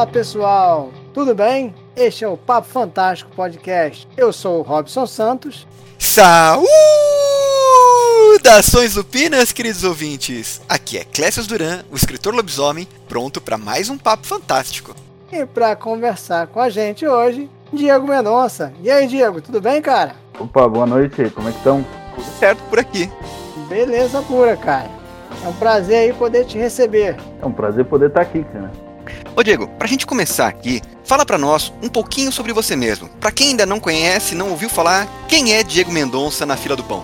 Fala pessoal, tudo bem? Este é o Papo Fantástico Podcast. Eu sou o Robson Santos. Saudações lupinas, queridos ouvintes! Aqui é Clécio Duran, o escritor lobisomem, pronto para mais um Papo Fantástico. E para conversar com a gente hoje, Diego Mendonça. E aí, Diego, tudo bem, cara? Opa, boa noite, como é que estão? Tudo certo por aqui. Beleza pura, cara. É um prazer aí poder te receber. É um prazer poder estar aqui, cara. Ô Diego, pra gente começar aqui, fala pra nós um pouquinho sobre você mesmo. Pra quem ainda não conhece, não ouviu falar, quem é Diego Mendonça na fila do pão?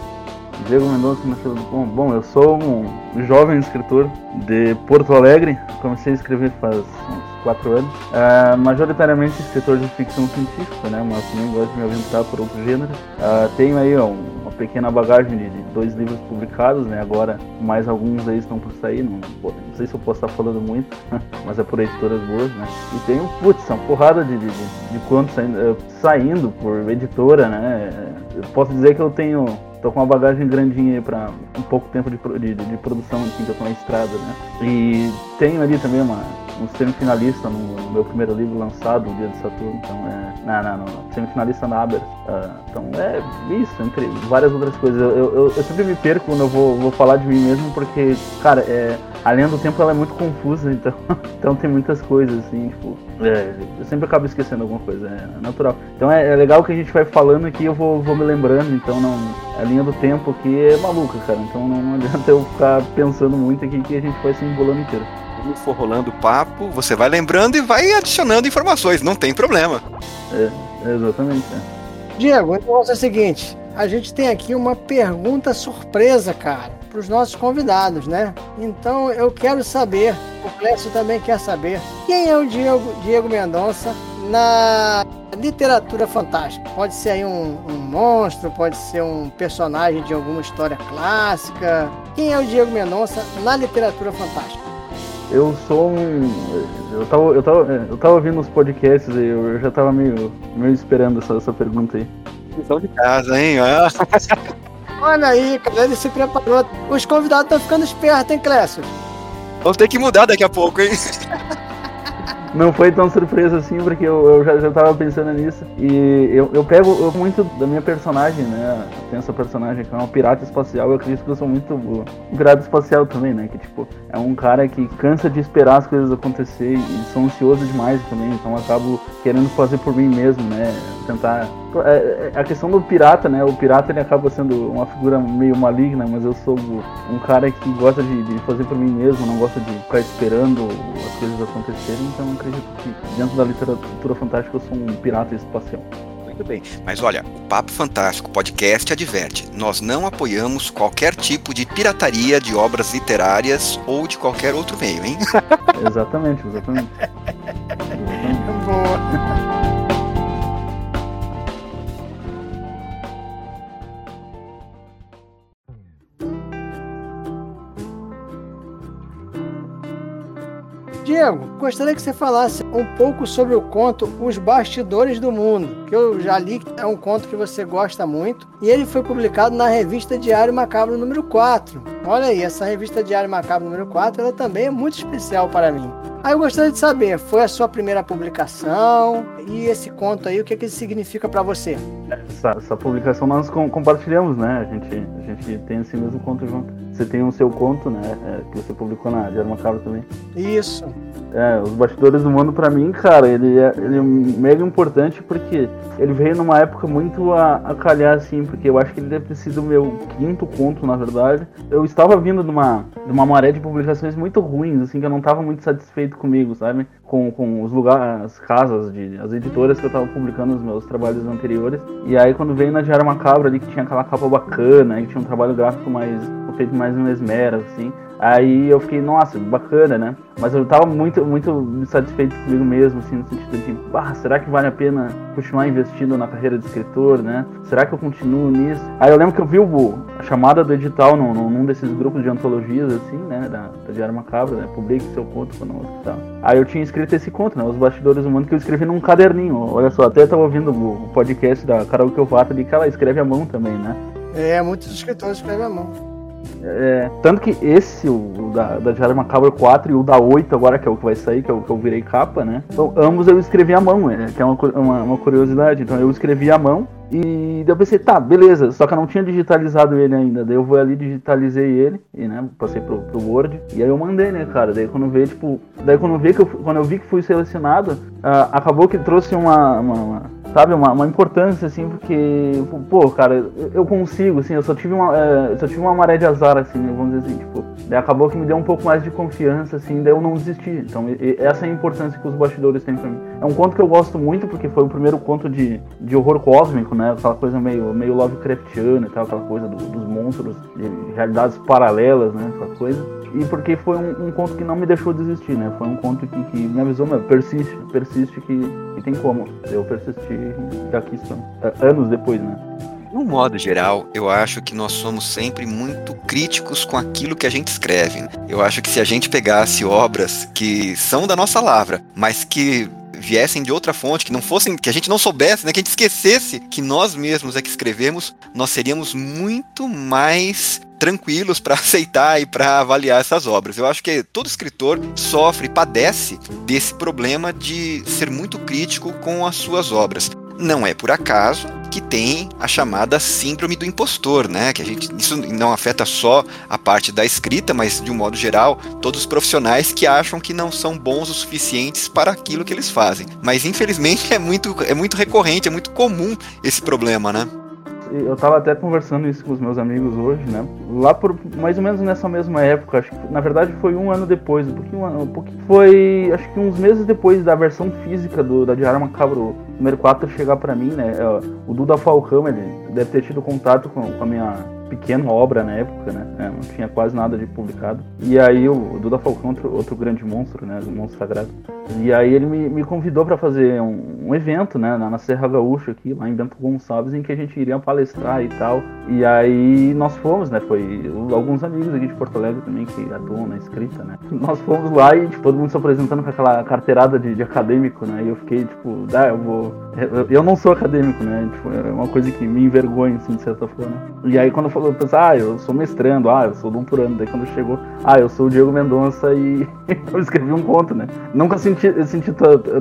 Diego Mendonça na fila do pão. Bom, eu sou um jovem escritor de Porto Alegre. Comecei a escrever faz uns quatro anos. Uh, majoritariamente escritor de ficção científica, né? Mas também gosto de me aventurar por outros gêneros. Uh, tenho aí ó, uma pequena bagagem de, de, dois livros publicados, né? Agora mais alguns aí estão por sair. Não, não sei se eu posso estar falando muito, mas é por editoras boas, né? E tenho, putz, uma porrada de, de, de contos saindo, uh, saindo por editora, né? Eu posso dizer que eu tenho tô com uma bagagem grandinha aí pra um pouco tempo de, de, de produção aqui que eu tô na estrada, né? E tenho ali também uma, um semifinalista no, meu primeiro livro lançado, O Dia de Saturno. Então é. Não, não, não. Semifinalista na Aber. Uh, então é isso, entre várias outras coisas. Eu, eu, eu, sempre me perco quando eu vou, vou falar de mim mesmo, porque, cara, é, a linha do tempo ela é muito confusa, então, então tem muitas coisas, assim, tipo. É, eu sempre acabo esquecendo alguma coisa, é natural. Então é, é, legal que a gente vai falando aqui eu vou, vou me lembrando, então não. A linha do tempo aqui é maluca, cara. Então não, não adianta eu ficar pensando muito aqui que a gente vai se embolando inteiro conforme for rolando o papo, você vai lembrando e vai adicionando informações, não tem problema. É, exatamente. É. Diego, então é o seguinte, a gente tem aqui uma pergunta surpresa, cara, para os nossos convidados, né? Então eu quero saber, o Clécio também quer saber, quem é o Diego, Diego Mendonça na literatura fantástica? Pode ser aí um, um monstro, pode ser um personagem de alguma história clássica. Quem é o Diego Mendonça na literatura fantástica? Eu sou um. Eu tava, eu tava, eu tava ouvindo os podcasts e eu já tava meio, meio esperando essa, essa pergunta aí. Lição de casa, hein? Olha aí, cara, ele se preparou. Os convidados estão ficando espertos, hein, Clécio? Vamos ter que mudar daqui a pouco, hein? não foi tão surpresa assim, porque eu, eu já, já tava pensando nisso. E eu, eu pego eu, muito da minha personagem, né? Tem essa personagem que é uma pirata espacial. Eu acredito que eu sou muito um pirata espacial também, né? Que tipo, é um cara que cansa de esperar as coisas acontecer e sou ansioso demais também. Então acabo querendo fazer por mim mesmo, né? Tentar a questão do pirata, né? O pirata ele acaba sendo uma figura meio maligna, mas eu sou um cara que gosta de, de fazer por mim mesmo, não gosta de ficar esperando as coisas acontecerem, então acredito que dentro da literatura fantástica eu sou um pirata espacial. Muito bem. Mas olha, o Papo Fantástico Podcast adverte: nós não apoiamos qualquer tipo de pirataria de obras literárias ou de qualquer outro meio, hein? exatamente, exatamente. exatamente. Boa. Diego, gostaria que você falasse um pouco sobre o conto Os Bastidores do Mundo, que eu já li, é um conto que você gosta muito, e ele foi publicado na revista Diário Macabro número 4. Olha aí, essa revista Diário Macabro número 4, ela também é muito especial para mim. Aí eu gostaria de saber, foi a sua primeira publicação? E esse conto aí, o que, é que ele significa para você? Essa, essa, publicação nós com, compartilhamos, né? A gente, a gente tem esse mesmo conto junto. Você tem o seu conto, né? É, que você publicou na Diário Macabro também. Isso. É, os bastidores do mundo para mim, cara, ele é, ele é mega importante porque ele veio numa época muito a, a calhar, assim, porque eu acho que ele deve ter sido o meu quinto conto, na verdade. Eu estava vindo de uma, de uma maré de publicações muito ruins, assim, que eu não estava muito satisfeito comigo, sabe? Com, com os lugares, as casas, de, as editoras que eu estava publicando os meus trabalhos anteriores. E aí quando veio na Diário Macabra ali, que tinha aquela capa bacana, que tinha um trabalho gráfico mais feito mais um esmero, assim. Aí eu fiquei, nossa, bacana, né? Mas eu tava muito, muito satisfeito comigo mesmo, assim, no sentido de, ah, será que vale a pena continuar investindo na carreira de escritor, né? Será que eu continuo nisso? Aí eu lembro que eu vi o, a chamada do edital num, num desses grupos de antologias, assim, né? Da, da Diário Macabra, né? Publique seu conto conosco e tal. Aí eu tinha escrito esse conto, né? Os Bastidores do Mundo, que eu escrevi num caderninho. Olha só, até tava ouvindo o podcast da Carol Kiovato ali, que ela escreve à mão também, né? É, muitos escritores escrevem à mão. É, tanto que esse, o da, da Diário Macabro 4 e o da 8 agora, que é o que vai sair, que é o que eu virei capa, né? Então ambos eu escrevi à mão, é, que é uma, uma, uma curiosidade. Então eu escrevi à mão e daí eu pensei, tá, beleza, só que eu não tinha digitalizado ele ainda. Daí eu vou ali, digitalizei ele, e né, passei pro, pro Word, e aí eu mandei, né, cara. Daí quando veio, tipo. Daí quando eu vi que eu, quando eu vi que fui selecionado, uh, acabou que trouxe uma, uma, uma sabe, uma, uma, importância, assim, porque, pô, cara, eu consigo, assim, eu só tive uma, é, só tive uma maré de azar, assim, vamos dizer assim, tipo, daí acabou que me deu um pouco mais de confiança, assim, daí eu não desisti. Então, e, essa é a importância que os bastidores têm pra mim. É um conto que eu gosto muito, porque foi o primeiro conto de, de horror cósmico, né, aquela coisa meio, meio Lovecraftiana e tal, aquela coisa do, dos monstros, de realidades paralelas, né, aquela coisa e porque foi um, um, conto que não me deixou desistir, né? Foi um conto que, que me avisou, meu, persiste, persiste que, que tem como. Eu persisti e aqui. É, anos depois, né? No modo geral, eu acho que nós somos sempre muito críticos com aquilo que a gente escreve. Né? Eu acho que se a gente pegasse obras que são da nossa lavra, mas que viessem de outra fonte, que não fossem, que a gente não soubesse, né, que a gente esquecesse que nós mesmos é que escrevemos, nós seríamos muito mais tranquilos para aceitar e para avaliar essas obras. Eu acho que todo escritor sofre, padece desse problema de ser muito crítico com as suas obras. Não é por acaso que tem a chamada síndrome do impostor, né? Que a gente isso não afeta só a parte da escrita, mas de um modo geral, todos os profissionais que acham que não são bons o suficientes para aquilo que eles fazem. Mas infelizmente é muito é muito recorrente, é muito comum esse problema, né? Eu tava até conversando isso com os meus amigos hoje, né? Lá por mais ou menos nessa mesma época, acho que na verdade foi um ano depois, um pouquinho, um pouquinho foi acho que uns meses depois da versão física do, da Diário Macabro número 4 chegar para mim, né? O Duda Falcão, ele deve ter tido contato com, com a minha pequena obra na época, né? É, não tinha quase nada de publicado. E aí o Duda Falcão, outro, outro grande monstro, né? O monstro sagrado. E aí ele me, me convidou para fazer um, um, evento, né? Na, na, Serra Gaúcha aqui, lá em Bento Gonçalves, em que a gente iria palestrar e tal. E aí nós fomos, né? Foi alguns amigos aqui de Porto Alegre também que atuam na escrita, né? Nós fomos lá e tipo, todo mundo se apresentando com aquela carteirada de, de acadêmico, né? E eu fiquei tipo, ah, eu vou. Eu, eu não sou acadêmico, né? Tipo, é uma coisa que me envergonha, assim, de certa forma. E aí quando falou, pensar, ah, eu sou mestrando, ah, eu sou doutorando. Daí quando chegou, ah, eu sou o Diego Mendonça e eu escrevi um conto, né? Nunca senti, senti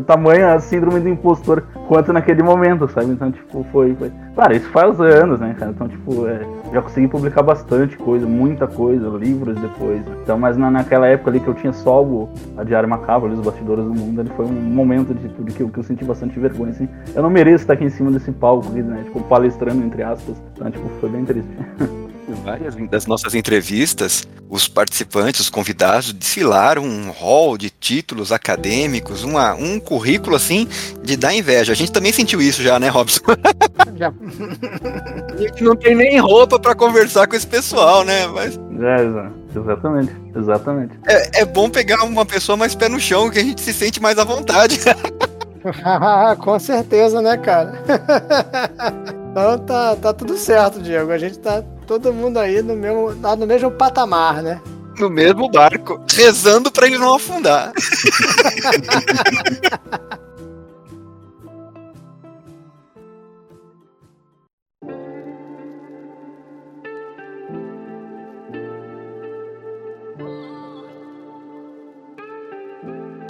tamanha síndrome do impostor quanto naquele momento, sabe? Então, tipo, foi. foi... Claro, isso faz anos, né, cara? Então, tipo, é, já consegui publicar bastante coisa, muita coisa, livros depois. Né? Então, mas na, naquela época ali que eu tinha só o, a Diário Macabro, ali, os bastidores do mundo, ali foi um momento de, de, que, que eu senti bastante vergonha, assim. Eu não mereço estar aqui em cima desse palco, né? Tipo, palestrando, entre aspas. Então, tipo, foi bem triste. várias das nossas entrevistas, os participantes, os convidados, desfilaram um hall de títulos acadêmicos, uma, um currículo assim de dar inveja. A gente também sentiu isso já, né, Robson? Já. a gente não tem nem roupa para conversar com esse pessoal, né? Mas... É, exatamente, exatamente. É, é bom pegar uma pessoa mais pé no chão, que a gente se sente mais à vontade. com certeza, né, cara? então tá, tá tudo certo, Diego. A gente tá todo mundo aí no mesmo, no mesmo patamar, né? No mesmo barco, rezando para ele não afundar.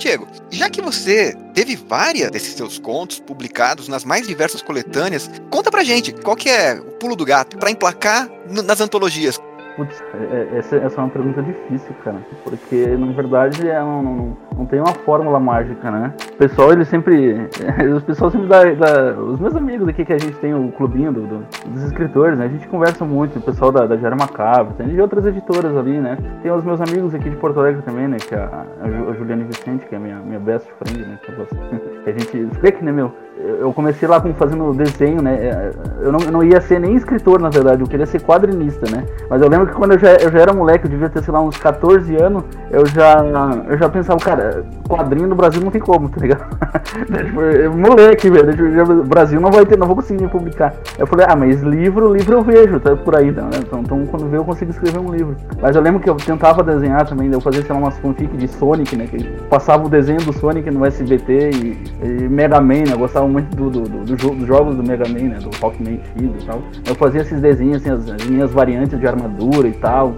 Diego, já que você teve várias desses seus contos publicados nas mais diversas coletâneas, conta pra gente qual que é o pulo do gato para emplacar nas antologias. Putz, é, é, essa, essa é uma pergunta difícil, cara. Porque, na verdade, é, não, não, não tem uma fórmula mágica, né? O pessoal, ele sempre. Os pessoal sempre dá, dá, Os meus amigos aqui que a gente tem o clubinho do, do, dos escritores, né? A gente conversa muito, o pessoal da, da Diário Macabro, tem de outras editoras ali, né? Tem os meus amigos aqui de Porto Alegre também, né? Que é a, a Juliane Vicente, que é minha, minha best friend, né? Que a gente. Explica, né, meu? Eu comecei lá com fazendo desenho, né? É, eu não, eu não ia ser nem escritor, na verdade, eu queria ser quadrinista, né? Mas eu lembro que quando eu já, eu já era moleque, eu devia ter, sei lá, uns 14 anos, eu já, eu já pensava, cara, quadrinho no Brasil não tem como, tá ligado? Tipo, moleque, velho, o Brasil não vai ter, não vou conseguir publicar. Eu falei, ah, mas livro, livro eu vejo, tá por aí, né? Então, então quando vê eu consigo escrever um livro. Mas eu lembro que eu tentava desenhar também, eu fazia, sei lá, umas fanfic de Sonic, né? Que passava o desenho do Sonic no SBT e, e Mega Man, né? Eu gostava muito do, do, do, do jogo, dos jogos do Mega Man, né? Do Rockman e tal. Eu fazia esses desenhos, assim, as, as minhas variantes de armadura e tal.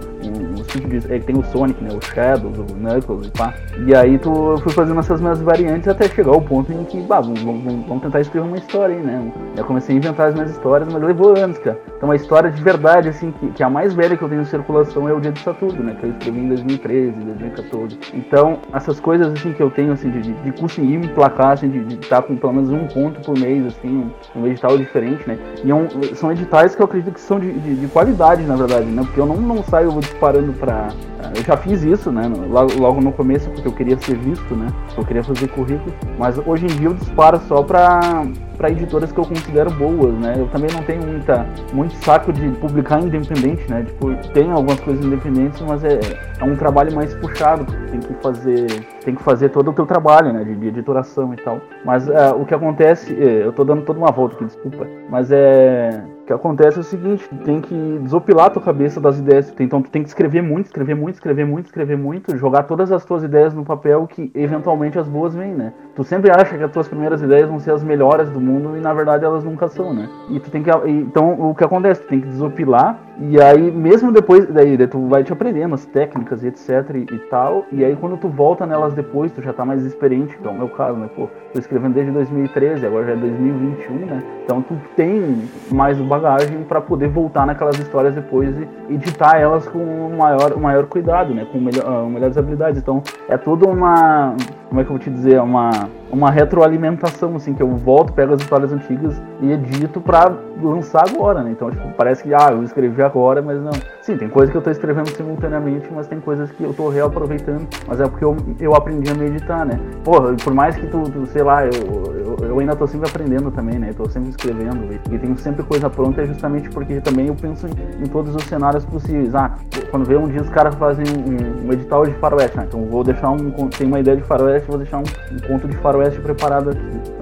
Os de. Tem o Sonic, né? O Shadows, o Knuckles e pá. E aí tu, eu fui fazendo essas minhas variantes até chegar ao ponto em que, bah, vamos, vamos, vamos tentar escrever uma história aí, né? Eu comecei a inventar as minhas histórias, mas levou anos, cara. Então a história de verdade, assim, que, que é a mais velha que eu tenho em circulação é o Dia de Saturno, né? Que eu escrevi em 2013, 2014. Então, essas coisas, assim, que eu tenho, assim, de, de conseguir me placar, assim, de estar com pelo menos um conto por mês, assim, um, um edital diferente, né? E é um, são editais que eu acredito que são de, de, de, qualidade, na verdade, né? Porque eu não, não saio disparando pra. Eu já fiz isso, né? Logo, logo no começo, porque eu queria ser visto, né? Eu queria fazer currículo. Mas hoje em dia eu disparo só pra para editoras que eu considero boas, né? Eu também não tenho muita, muito saco de publicar independente, né? Tipo, tem algumas coisas independentes, mas é, é um trabalho mais puxado, tem que fazer, tem que fazer todo o teu trabalho, né? De, de editoração e tal. Mas é, o que acontece, é, eu tô dando toda uma volta aqui, desculpa, mas é que acontece é o seguinte, tem que desopilar a tua cabeça das ideias. Então tu tem que escrever muito, escrever muito, escrever muito, escrever muito, jogar todas as tuas ideias no papel que eventualmente as boas vêm, né? Tu sempre acha que as tuas primeiras ideias vão ser as melhores do mundo e na verdade elas nunca são, né? E tu tem que então o que acontece, tu tem que desopilar e aí mesmo depois daí, daí tu vai te aprendendo as técnicas e etc e, e, tal, e aí quando tu volta nelas depois, tu já tá mais experiente, que é o meu caso, né? Pô, tô escrevendo desde 2013, agora já é 2021, né? Então tu tem mais o bagagem para poder voltar naquelas histórias depois e editar elas com maior, maior cuidado, né? Com melhor, uh, melhores habilidades. Então é toda uma. Como é que eu vou te dizer? Uma, now. Uma retroalimentação, assim, que eu volto, pego as histórias antigas e edito para lançar agora, né? Então, tipo, parece que, ah, eu escrevi agora, mas não. Sim, tem coisas que eu tô escrevendo simultaneamente, mas tem coisas que eu tô reaproveitando, mas é porque eu, eu aprendi a meditar, né? Porra, por mais que tu, tu sei lá, eu, eu, eu, ainda tô sempre aprendendo também, né? Eu tô sempre escrevendo e, e tenho sempre coisa pronta, é justamente porque também eu penso em, em todos os cenários possíveis. Ah, quando vê um dia os caras fazem um, um, edital de faroeste, né? Então vou deixar um. Tem uma ideia de faroeste, vou deixar um, um conto de faroeste preparado aqui.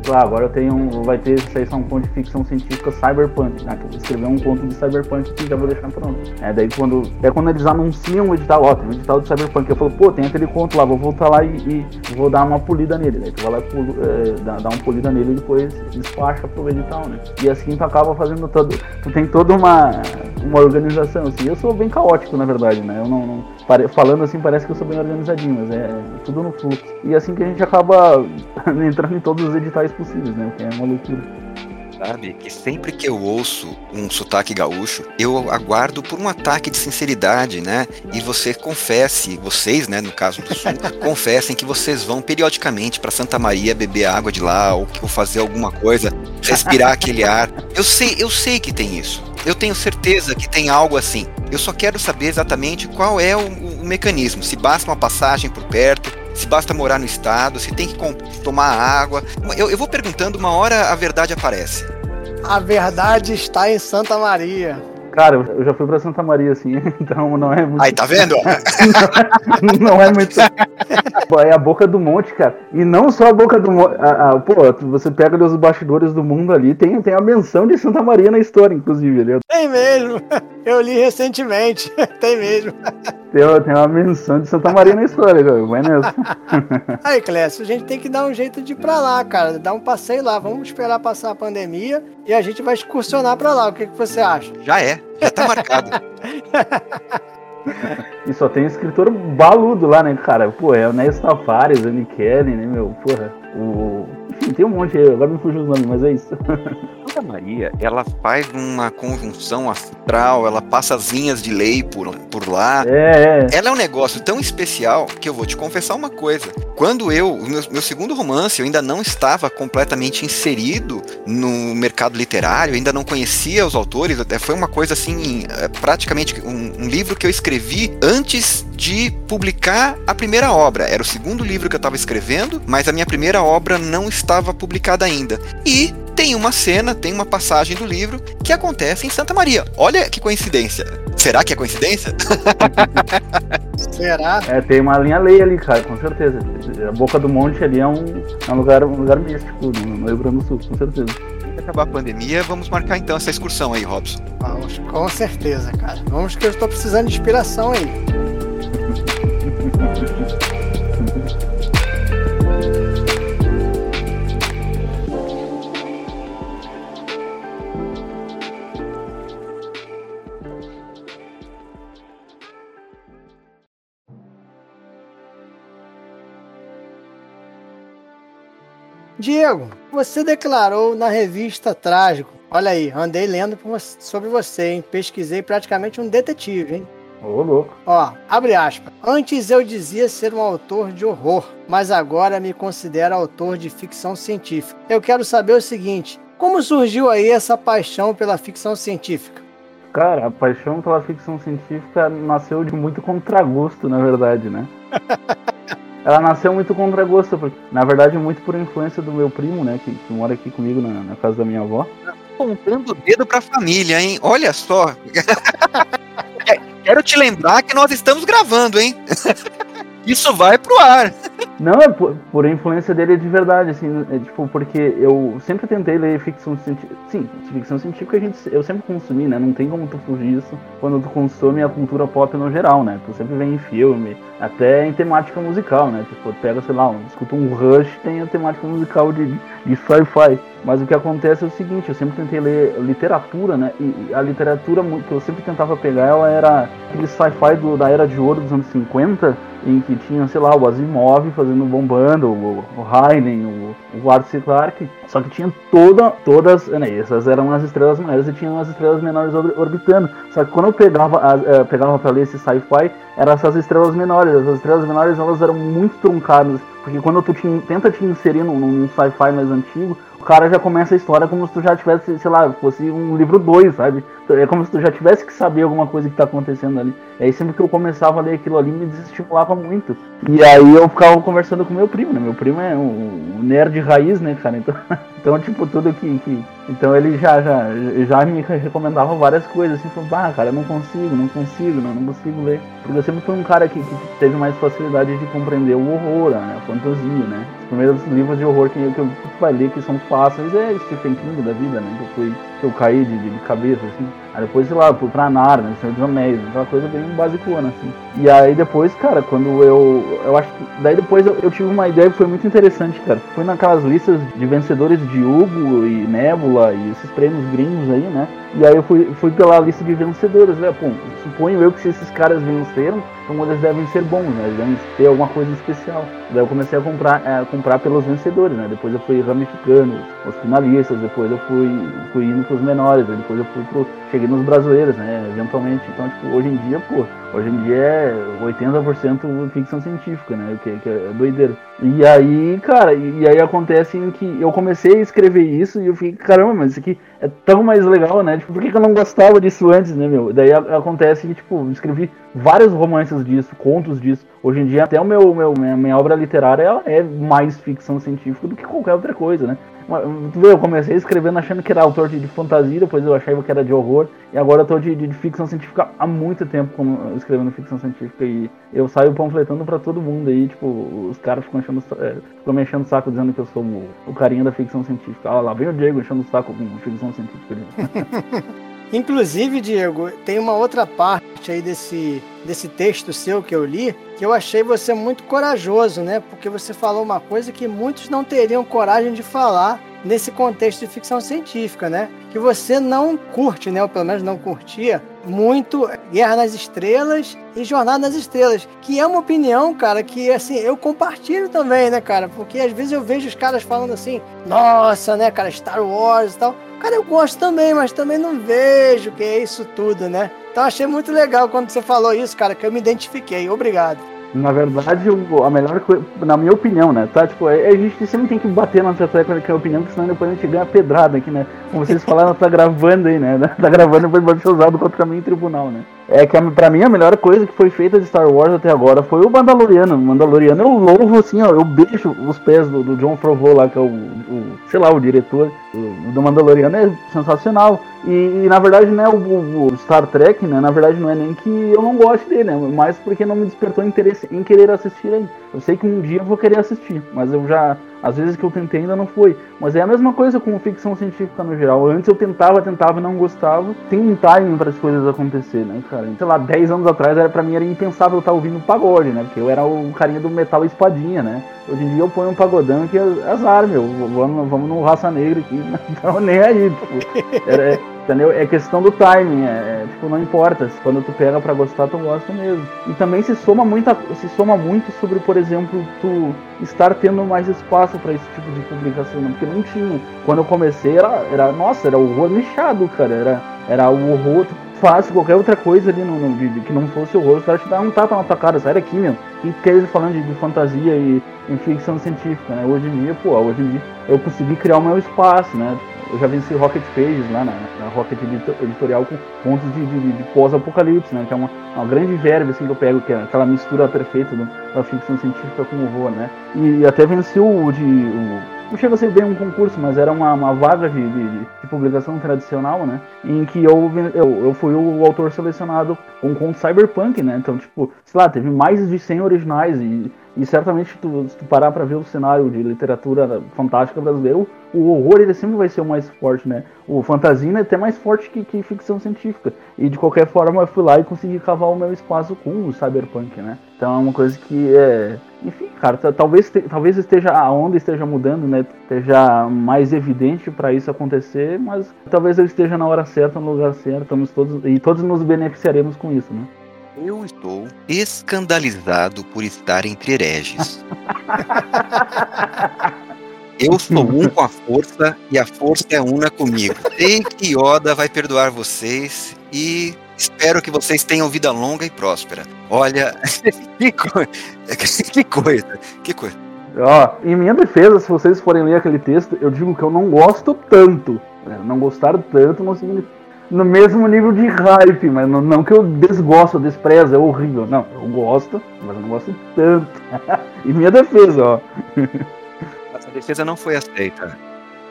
Então, ah, agora eu tenho. Vai ter só um conto de ficção científica cyberpunk, né? Que eu vou escrever um conto de cyberpunk que já vou deixar pronto. É, daí quando. É quando eles anunciam o edital, ó, tem um edital de cyberpunk, eu falo, pô, tem aquele conto lá, vou voltar lá e, e vou dar uma polida nele. Daí tu vai lá e é, dá, dá uma polida nele e depois despacha pro edital, né? E assim tu acaba fazendo todo. Tu tem toda uma, uma organização, assim. Eu sou bem caótico, na verdade, né? Eu não, não falando assim parece que eu sou bem organizadinho, mas é tudo no fluxo. E assim que a gente acaba entrando em todos os editais possíveis, né? O que é uma loucura sabe que sempre que eu ouço um sotaque gaúcho, eu aguardo por um ataque de sinceridade, né? E você confesse, vocês, né, no caso do sul, confessem que vocês vão periodicamente para Santa Maria beber água de lá ou, ou fazer alguma coisa, respirar aquele ar. Eu sei, eu sei que tem isso. Eu tenho certeza que tem algo assim. Eu só quero saber exatamente qual é o, o mecanismo. Se basta uma passagem por perto, se basta morar no estado, se tem que tomar água. Eu, eu vou perguntando, uma hora a verdade aparece. A verdade está em Santa Maria. Cara, eu já fui pra Santa Maria, assim, então não é muito. Aí, tá vendo? não, é, muito. é a boca do monte, cara. E não só a boca do monte. pô, você pega os bastidores do mundo ali, tem, tem a menção de Santa Maria na história, inclusive. Ali. Tem mesmo. Eu li recentemente. Tem mesmo. Tem, tem uma menção de Santa Maria na história, cara. Vai nessa. Aí, Clécio, a gente tem que dar um jeito de ir pra lá, cara. Dar um passeio lá. Vamos esperar passar a pandemia e a gente vai excursionar pra lá. O que, que você acha? Já é. Já tá marcado. e só tem escritor baludo lá, né, cara? Pô, é o Nés Tavares, Annie Kelly, né, meu? Porra, o tem um monte aí, agora me fugiu os nomes, mas é isso. Santa Maria, ela faz uma conjunção astral, ela passa as linhas de lei por, por lá. É, é. Ela é um negócio tão especial que eu vou te confessar uma coisa. Quando eu, meu, meu segundo romance, eu ainda não estava completamente inserido no mercado literário, ainda não conhecia os autores, até foi uma coisa assim, é, praticamente um, um livro que eu escrevi antes de publicar a primeira obra. Era o segundo livro que eu estava escrevendo, mas a minha primeira obra não estava publicada ainda. E tem uma cena, tem uma passagem do livro que acontece em Santa Maria. Olha que coincidência. Será que é coincidência? Será? É, tem uma linha lei ali, cara, com certeza. A Boca do Monte ali é um, é um, lugar, um lugar místico no Rio Grande do Sul, com certeza acabar a pandemia, vamos marcar então essa excursão aí, Robson. Vamos, com certeza, cara. Vamos que eu estou precisando de inspiração aí. Diego, você declarou na revista Trágico. Olha aí, andei lendo sobre você, hein? Pesquisei praticamente um detetive, hein? Ô, louco. Ó, abre aspas. Antes eu dizia ser um autor de horror, mas agora me considero autor de ficção científica. Eu quero saber o seguinte: como surgiu aí essa paixão pela ficção científica? Cara, a paixão pela ficção científica nasceu de muito contragosto, na verdade, né? Ela nasceu muito contragosto, porque, na verdade, muito por influência do meu primo, né, que, que mora aqui comigo na, na, casa da minha avó. Apontando o dedo pra família, hein? Olha só. Quero te lembrar que nós estamos gravando, hein? Isso vai pro ar. Não, é por, por influência dele de verdade, assim, é, tipo, porque eu sempre tentei ler ficção científica. Sim, ficção científica a gente, eu sempre consumi, né? Não tem como tu fugir disso quando tu consome a cultura pop no geral, né? Tu sempre vem em filme, até em temática musical, né? Tipo, pega, sei lá, um, escuta um Rush, tem a temática musical de, de sci-fi. Mas o que acontece é o seguinte, eu sempre tentei ler literatura, né? E a literatura que eu sempre tentava pegar, ela era aquele sci-fi da era de ouro dos anos 50, em que tinha, sei lá, o Asimov fazendo bombando, o, o Heinen, o, o Arthur Clarke, só que tinha toda, todas, né, essas eram as estrelas maiores e tinham as estrelas menores orbitando. Só que quando eu pegava, uh, pegava para ler esse sci-fi, eram essas estrelas menores. As estrelas menores elas eram muito truncadas, porque quando tu te, tenta te inserir num, num sci-fi mais antigo, o cara já começa a história como se tu já tivesse, sei lá, fosse um livro 2, sabe? É como se tu já tivesse que saber alguma coisa que tá acontecendo ali. E aí sempre que eu começava a ler aquilo ali, me desestimulava muito. E aí eu ficava conversando com meu primo, né? Meu primo é um, um nerd raiz, né, cara? Então, então tipo, tudo que, que... Então ele já, já, já me recomendava várias coisas, assim, falou, ah, cara, eu não consigo, não consigo, não, não consigo ler. Porque eu sempre fui um cara que, que teve mais facilidade de compreender o horror, né? A fantasia, né? Os primeiros livros de horror que, que, tu vai ler que são fáceis é Stephen King da vida, né? Que eu fui que eu caí de, de cabeça, assim. Aí depois, sei lá, fui pra Narnia, Senhor dos Anéis, aquela coisa bem basicona, assim. E aí depois, cara, quando eu. Eu acho que. Daí depois eu, eu tive uma ideia que foi muito interessante, cara. Fui naquelas listas de vencedores de Hugo e Nebula e esses prêmios gringos aí, né? E aí eu fui, fui pela lista de vencedores, né? Pô, suponho eu que se esses caras venceram, então eles devem ser bons, né? Eles devem ter alguma coisa especial. Daí eu comecei a comprar, é, comprar pelos vencedores, né? Depois eu fui ramificando os finalistas, depois eu fui, fui indo pros menores, depois eu fui pro. Cheguei nos brasileiros, né? Eventualmente. Então, tipo, hoje em dia, pô, hoje em dia é 80% ficção científica, né? Que, que é doideira. E aí, cara, e, e aí acontece que eu comecei a escrever isso e eu fiquei, caramba, mas isso aqui é tão mais legal, né? Tipo, por que, que eu não gostava disso antes, né, meu? Daí acontece que, tipo, escrevi vários romances disso, contos disso. Hoje em dia, até o meu, meu minha, minha obra literária ela é mais ficção científica do que qualquer outra coisa, né? Eu comecei escrevendo achando que era autor de, fantasia, depois eu achava que era de horror, e agora eu tô de, de, de ficção científica há muito tempo como, escrevendo ficção científica, e eu saio panfletando pra todo mundo aí, tipo, os caras ficam, enchendo, é, ficam me enchendo o saco dizendo que eu sou o, o carinha da ficção científica. Olha lá, vem o Diego enchendo o saco com ficção científica. Inclusive, Diego, tem uma outra parte aí desse, desse texto seu que eu li, que eu achei você muito corajoso, né? Porque você falou uma coisa que muitos não teriam coragem de falar nesse contexto de ficção científica, né? Que você não curte, né? Ou pelo menos não curtia muito Guerra nas Estrelas e Jornada nas Estrelas, que é uma opinião, cara, que assim, eu compartilho também, né, cara? Porque às vezes eu vejo os caras falando assim, nossa, né, cara, Star Wars e tal. Cara, eu gosto também, mas também não vejo que é isso tudo, né? Então achei muito legal quando você falou isso, cara, que eu me identifiquei. Obrigado. Na verdade, a melhor coisa, na minha opinião, né? Tá? Tipo, a gente sempre tem que bater na tecla que é a opinião, porque senão depois a gente ganha pedrada aqui, né? Como vocês falaram, tá gravando aí, né? Tá gravando depois pode ser usado contra mim em tribunal, né? É que pra mim a melhor coisa que foi feita de Star Wars até agora foi o Mandaloriano. O Mandaloriano eu louvo assim, ó, eu beijo os pés do, do John Favreau lá, que é o, o, sei lá, o diretor do Mandaloriano, é sensacional. E, e, na verdade, né, o, o, Star Trek, né, na verdade não é nem que eu não goste dele, né, mas porque não me despertou interesse em querer assistir ele. Eu sei que um dia eu vou querer assistir, mas eu já às vezes que eu tentei ainda não foi. Mas é a mesma coisa com ficção científica no geral. Antes eu tentava, tentava e não gostava. Tem um timing para as coisas acontecer, né, cara? Sei lá, 10 anos atrás era para mim era impensável estar ouvindo pagode, né? Porque eu era o carinha do metal espadinha, né? Hoje em dia eu ponho um pagodão que é azar, meu. Vamos, vamos no raça negra aqui. Não, nem aí. Tipo, era, Entendeu? É questão do timing, é, é, tipo, não importa. Quando tu pega pra gostar, tu gosta mesmo. E também se soma, muita, se soma muito sobre, por exemplo, tu estar tendo mais espaço para esse tipo de publicação, porque não tinha. Quando eu comecei, era, era nossa, era o horror nichado, cara. Era, era o horror, faz qualquer outra coisa ali no, no que não fosse horror, os caras te dão um tapa na tua cara, sai daqui, meu. E que eles falando de, de fantasia e, e ficção científica, né? Hoje em dia, pô, hoje em dia eu consegui criar o meu espaço, né? Eu já venci Rocket Pages lá na, na Rocket Editorial com contos de, de, de pós-apocalipse, né? Que é uma, uma grande verba assim, que eu pego, que é aquela mistura perfeita do, da ficção científica com o horror, né? E até venci o de. O, não chega a ser bem um concurso, mas era uma, uma vaga de, de, de, publicação tradicional, né? Em que eu, eu, eu fui o autor selecionado com conto cyberpunk, né? Então, tipo, sei lá, teve mais de 100 originais e e certamente, tu, se tu parar para ver o cenário de literatura fantástica brasileira, o, o, horror ele sempre vai ser o mais forte, né? O fantasia é até mais forte que, que, ficção científica. E de qualquer forma, eu fui lá e consegui cavar o meu espaço com o cyberpunk, né? Então é uma coisa que é. Enfim, cara, talvez, talvez esteja a onda esteja mudando, né? Esteja mais evidente para isso acontecer, mas talvez eu esteja na hora certa, no lugar certo, estamos todos e todos nos beneficiaremos com isso, né? Eu estou escandalizado por estar entre hereges. Eu sou um com a força e a força é una comigo. Sei que Yoda vai perdoar vocês e espero que vocês tenham vida longa e próspera. Olha, que, co que coisa, que coisa. Ó, em minha defesa, se vocês forem ler aquele texto, eu digo que eu não gosto tanto. Não gostar tanto não significa no mesmo nível de hype, mas não, não que eu desgosto, desprezo, é horrível. Não, eu gosto, mas eu não gosto tanto. e minha defesa, ó. Essa defesa não foi aceita.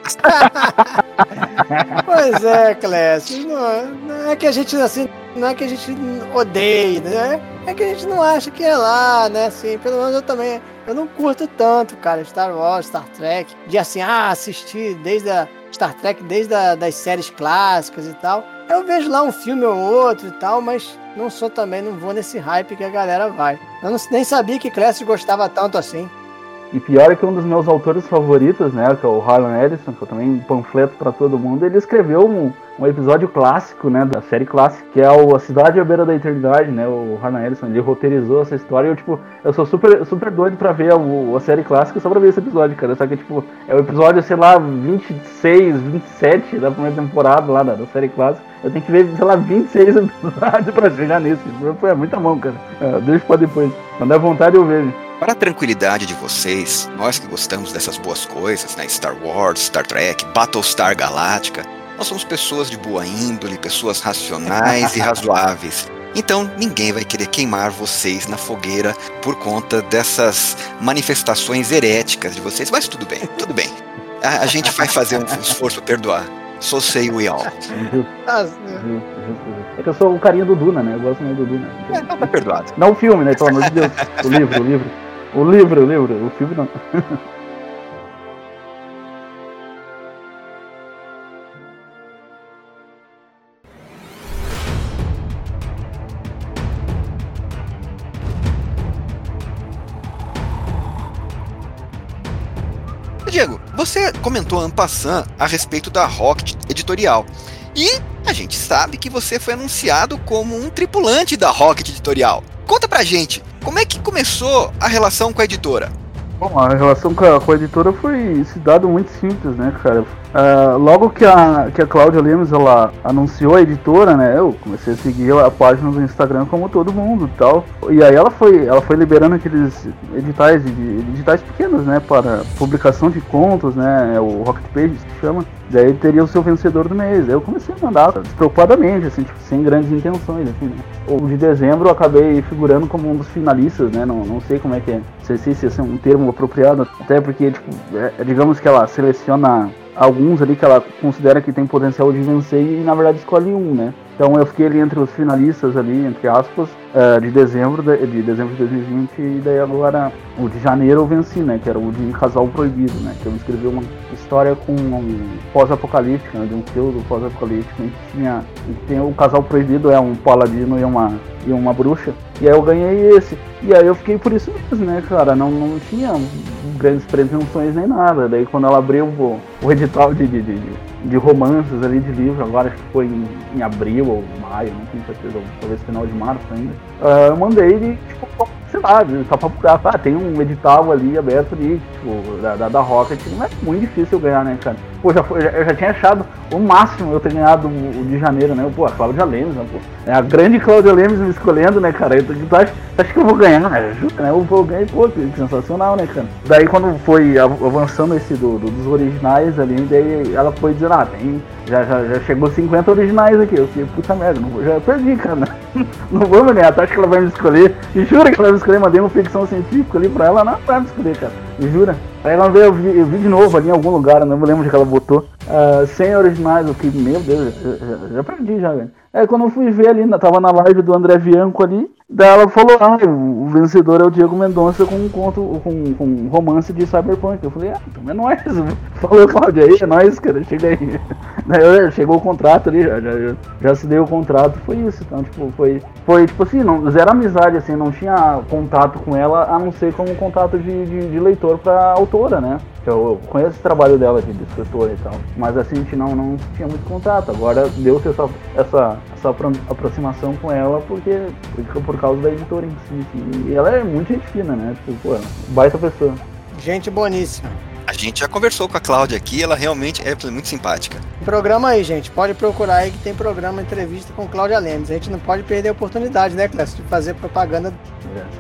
pois é, Clécio. Não, não, é que a gente assim, não é que a gente odeie, né? É que a gente não acha que é lá, né? Assim, pelo menos eu também, eu não curto tanto, cara, Star Wars, Star Trek, de assim, ah, assistir desde a Star Trek desde a, das séries clássicas e tal. Eu vejo lá um filme ou outro e tal, mas não sou também, não vou nesse hype que a galera vai. Eu não, nem sabia que Clécio gostava tanto assim. E pior é que um dos meus autores favoritos, né, que é o Harlan Ellison, que eu também panfleto para todo mundo, ele escreveu um, um episódio clássico, né, da série clássica, que é o A Cidade à Beira da Eternidade, né, o Harlan Ellison, ele roteirizou essa história e eu, tipo, eu sou super, super doido pra ver a, a série clássica só pra ver esse episódio, cara, só que, tipo, é o episódio, sei lá, 26, 27 da primeira temporada lá da, da série clássica, eu tenho que ver, sei lá, 26 episódios pra chegar nesse, foi muita mão, cara, é, deixa pra depois, quando der vontade eu vejo. Para a tranquilidade de vocês, nós que gostamos dessas boas coisas, né? Star Wars, Star Trek, Battlestar Galáctica, nós somos pessoas de boa índole, pessoas racionais e razoáveis. Então ninguém vai querer queimar vocês na fogueira por conta dessas manifestações heréticas de vocês. Mas tudo bem, tudo bem. A, a gente vai fazer um esforço perdoar. So say we all. É que eu sou o carinha do Duna, né? Eu gosto muito do Duna. É, não tá perdoado. Não o filme, né? Pelo amor de Deus. O livro, o livro. O livro, o livro, o filme não. Diego, você comentou ano passant a respeito da Rocket Editorial. E a gente sabe que você foi anunciado como um tripulante da Rocket Editorial. Conta pra gente, como é que começou a relação com a editora? Bom, a relação com a, com a editora foi se dado muito simples, né, cara? Uh, logo que a, que a Cláudia Lemos ela anunciou a editora, né? Eu comecei a seguir a página do Instagram como todo mundo e tal. E aí ela foi, ela foi liberando aqueles editais, editais pequenos, né? Para publicação de contos, né? É o Rocket Pages que chama. Daí teria o seu vencedor do mês. Aí eu comecei a mandar despreocupadamente, assim, tipo, sem grandes intenções, assim, né? O de dezembro eu acabei figurando como um dos finalistas, né? Não, não sei como é que é. Não sei se esse é um termo apropriado. Até porque, tipo, é, digamos que ela seleciona alguns ali que ela considera que tem potencial de vencer e na verdade escolhe um, né? Então eu fiquei ali entre os finalistas ali, entre aspas, uh, de dezembro de, de, dezembro de 2020 e daí agora o de janeiro eu venci, né? Que era o de Casal Proibido, né? Que eu escrevi uma história com um pós-apocalíptico, né, de um feudo pós-apocalíptico. em que tinha, tem o Casal Proibido é um paladino e uma e uma bruxa. E aí eu ganhei esse. E aí eu fiquei por isso mesmo, né, cara? Não, não tinha grandes pretensões nem nada. Daí quando ela abriu o, o edital de, de, de, de, romances ali de livro, agora acho que foi em, em abril ou maio, não tenho certeza, talvez final de março ainda. Uh, eu mandei ele, tipo, sei lá, só pra procurar, ah, tem um edital ali aberto ali, tipo, da, da, Rocket, não é muito difícil ganhar, né, cara? Pô, já eu já tinha achado o máximo eu ter ganhado o de janeiro, né? Pô, a Cláudia Lemes, né, pô. É a grande Cláudia Lemes me escolhendo, né, cara? Tu, tu, acha, acha que eu vou ganhar, né? Ajuda, né? Eu vou ganhar, pô, que sensacional, né, cara? Daí quando foi avançando esse do, do, dos originais ali, daí ela foi dizendo, ah, tem. Já, já, já chegou 50 originais aqui. Eu fiquei, puta merda, não já perdi, cara. Não vou ganhar, tu acha que ela vai me escolher? Jura ela escolher? Mandei uma ficção científica ali pra ela, não me escolher, cara. Me jura? Aí ela veio, eu vi, eu vi de novo ali em algum lugar, não me lembro de que ela botou. Uh, 100 originais, eu fiquei, meu Deus, já, já, já perdi já, velho. Aí quando eu fui ver ali, tava na live do André Bianco ali, daí ela falou, ah, o vencedor é o Diego Mendonça com um conto, com, com um romance de Cyberpunk. Eu falei, ah, então é nóis. Falou, Cláudio, aí, é nóis, cara, chega aí. Daí chegou o contrato ali, já, já, já se deu o contrato, foi isso. Então, tipo, foi, foi tipo assim, não, zero amizade, assim, não tinha contato com ela, a não ser como contato de, de, de leitor pra autora, né? Eu conheço o trabalho dela de, escritora e tal, mas assim, a gente não, não tinha muito contato. Agora deu-se essa, essa, essa aproximação com ela porque, porque por causa da editora em si. Assim. E ela é muito gente fina, né? Tipo, pô, baita pessoa. Gente boníssima. A gente já conversou com a Cláudia aqui, ela realmente é muito simpática. Programa aí, gente. Pode procurar aí que tem programa entrevista com Cláudia Lemes. A gente não pode perder a oportunidade, né, Clécio, de fazer propaganda.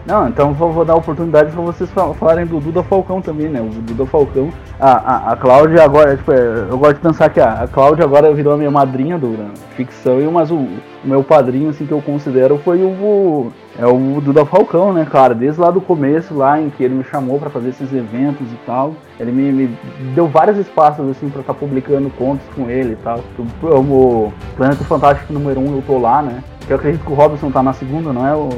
Não, então vou, vou dar a oportunidade para vocês falarem do Duda Falcão também, né? O Duda Falcão. A, a, a Cláudia agora, tipo, é, eu gosto de pensar que a, a Cláudia agora virou a minha madrinha do né, ficção, e mas o, o meu padrinho, assim, que eu considero foi o é o Duda Falcão, né, cara? Desde lá do começo, lá em que ele me chamou para fazer esses eventos e tal, ele me, me deu vários espaços, assim, para estar tá publicando contos com ele e tal. O Planeta Fantástico número 1 um, eu tô lá, né? Eu acredito que o Robson tá na segunda, não é, o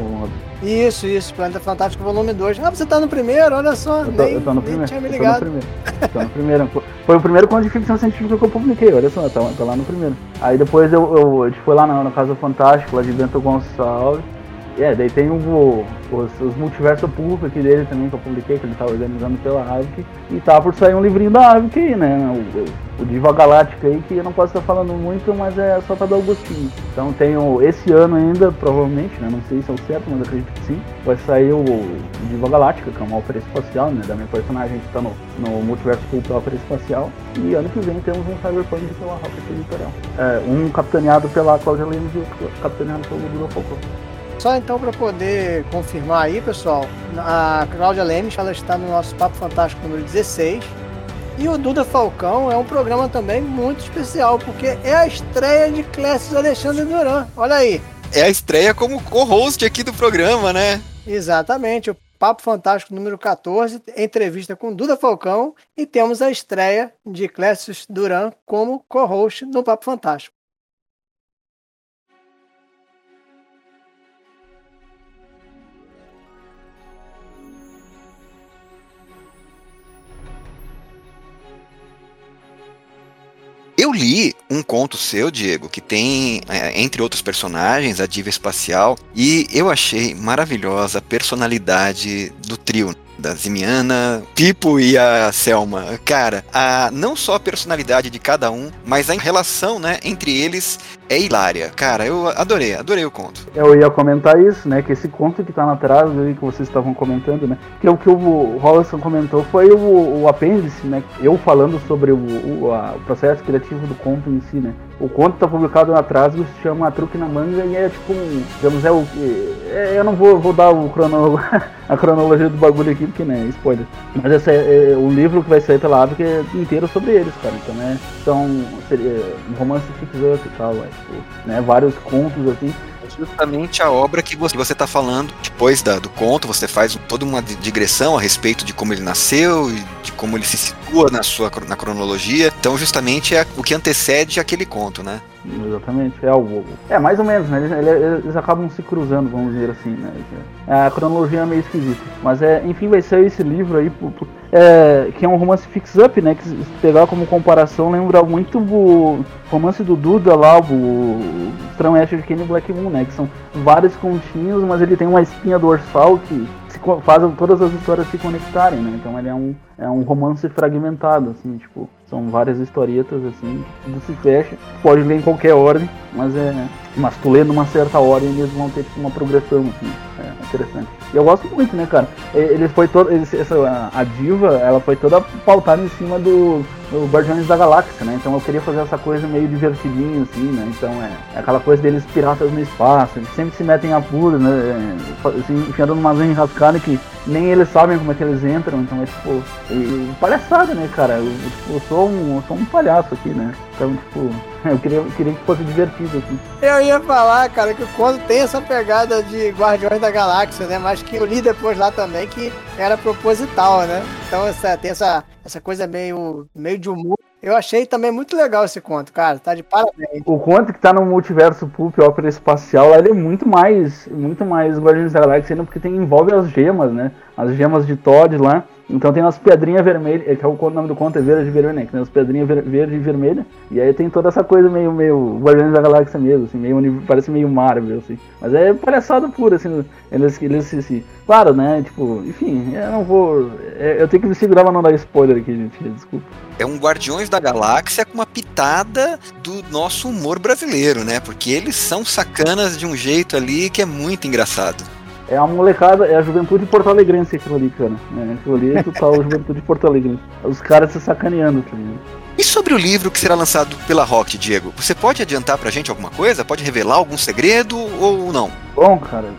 Isso, isso, Planeta Fantástico volume 2. Ah, você tá no primeiro, olha só. Eu tô, nem, eu tô no primeiro. Tinha me ligado. Eu tô no primeiro. tô no primeiro. Foi o primeiro conto de ficção científica que eu publiquei, olha só, tá, tá lá no primeiro. Aí depois eu, eu, a gente foi lá na, na Casa Fantástico, lá de Bento Gonçalves. É, daí tem o, os, os multiverso público aqui dele também que eu publiquei, que ele tá organizando pela Havik. E tá por sair um livrinho da Havik aí, né? O, o, Diva Galáctica aí, que eu não posso estar falando muito, mas é só pra dar o gostinho. Então tenho esse ano ainda, provavelmente, né? Não sei se é o certo, mas acredito que sim. Vai sair o, o Diva Galáctica, que é uma ópera espacial, né? Da minha personagem que tá no, no multiverso público ópera espacial. E ano que vem temos um Cyberpunk pela Rocket Editorial. É, um capitaneado pela Claudia Lemos e outro capitaneado pelo Lula Falcão. Só então para poder confirmar aí, pessoal, a Cláudia Lemes ela está no nosso Papo Fantástico número 16. E o Duda Falcão é um programa também muito especial, porque é a estreia de Clécio Alexandre Duran. Olha aí. É a estreia como co-host aqui do programa, né? Exatamente. O Papo Fantástico número 14, entrevista com Duda Falcão. E temos a estreia de Clécio Duran como co-host no Papo Fantástico. Eu li um conto seu, Diego, que tem, é, entre outros personagens, a diva espacial, e eu achei maravilhosa a personalidade do trio da Zimiana, Pipo e a Selma. Cara, a, não só a personalidade de cada um, mas a relação, né, entre eles é hilária. Cara, eu adorei, adorei o conto. Eu ia comentar isso, né, que esse conto que tá na trás que vocês estavam comentando, né, que o que o Rollerson comentou foi o, o apêndice, né, eu falando sobre o, o, a, o processo criativo do conto em si, né. O conto tá publicado na se chama Truque na Manga e é tipo um, digamos, é o é, eu não vou, vou dar o crono, a cronologia do bagulho aqui porque né, spoiler. Mas esse é, é o livro que vai sair pela Ave é inteiro sobre eles, cara. Então, né, são seria um romance ficção e tal, é, tipo, né, vários contos assim. Justamente a obra que você está falando. Depois da, do conto, você faz toda uma digressão a respeito de como ele nasceu e de como ele se situa na sua na cronologia. Então, justamente é o que antecede aquele conto, né? Exatamente, é o É, mais ou menos, né? Eles, eles, acabam se cruzando, vamos dizer assim, né? A cronologia é meio esquisita. Mas é, enfim, vai ser esse livro aí, é, que é um romance fix-up, né? Que se pegar como comparação, lembra muito o romance do Duda lá, o Strong de Kenny Black Moon, né? Que são vários continhos, mas ele tem uma espinha dorsal que faz todas as histórias se conectarem, né? Então ele é um, é um romance fragmentado, assim, tipo, são várias historietas, assim, tudo se fecha. Pode ler em qualquer ordem, mas é. Mas tu lê numa certa ordem eles vão ter tipo, uma progressão, assim. É interessante. E eu gosto muito, né, cara? Ele foi todo. Essa, a diva, ela foi toda pautada em cima do, do Guardiões da Galáxia, né? Então eu queria fazer essa coisa meio divertidinha, assim, né? Então é, é aquela coisa deles piratas no espaço, eles sempre se metem a puro, né? É, assim, enfiando numa zona enrascada que nem eles sabem como é que eles entram, então é tipo. E, palhaçada, né, cara? Eu, tipo, eu, sou um, eu sou um palhaço aqui, né? Então, tipo, eu queria, eu queria que fosse divertido, assim. Eu ia falar, cara, que o Conto tem essa pegada de Guardiões da Galáxia, né? Mas que eu li depois lá também que era proposital, né? Então essa, tem essa, essa coisa meio, meio de humor. Eu achei também muito legal esse conto, cara. Tá de parabéns. O conto que tá no multiverso Pulp, ópera espacial, ele é muito mais, muito mais Guardiões da Galáxia, porque tem, envolve as gemas, né? As gemas de Todd lá. Então tem umas pedrinhas vermelhas, é que é o nome do conto é verde e vermelho, né? Que tem umas pedrinhas ver, verde e vermelha. E aí tem toda essa coisa meio, meio Guardiões da Galáxia mesmo, assim, meio, parece meio Marvel, assim. Mas é palhaçada pura, assim, eles, eles claro, né? Tipo, enfim, eu não vou. É, eu tenho que me segurar pra não dar spoiler aqui, gente, desculpa. É um Guardiões da Galáxia com uma pitada do nosso humor brasileiro, né? Porque eles são sacanas de um jeito ali que é muito engraçado. É a molecada, é a juventude porto-alegrense aquilo ali, cara. É, aquilo ali é total juventude porto-alegrense. Os caras se sacaneando, tá E sobre o livro que será lançado pela Rock, Diego? Você pode adiantar pra gente alguma coisa? Pode revelar algum segredo ou não? Bom, cara,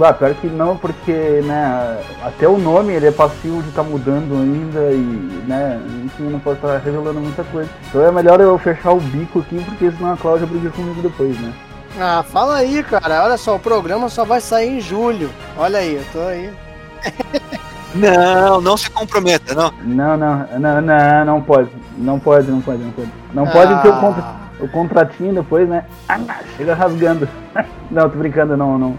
ah, pior que não, porque, né, até o nome ele é passivo de estar tá mudando ainda e, né, enfim, não posso estar revelando muita coisa. Então é melhor eu fechar o bico aqui, porque senão a Cláudia briga comigo depois, né? Ah, fala aí, cara. Olha só, o programa só vai sair em julho. Olha aí, eu tô aí. Não, não se comprometa, não. Não, não, não, não, não pode. Não pode, não pode, não pode. Não pode ah. ter o, contra, o contratinho depois, né? Ah, chega rasgando. não, tô brincando, não, não.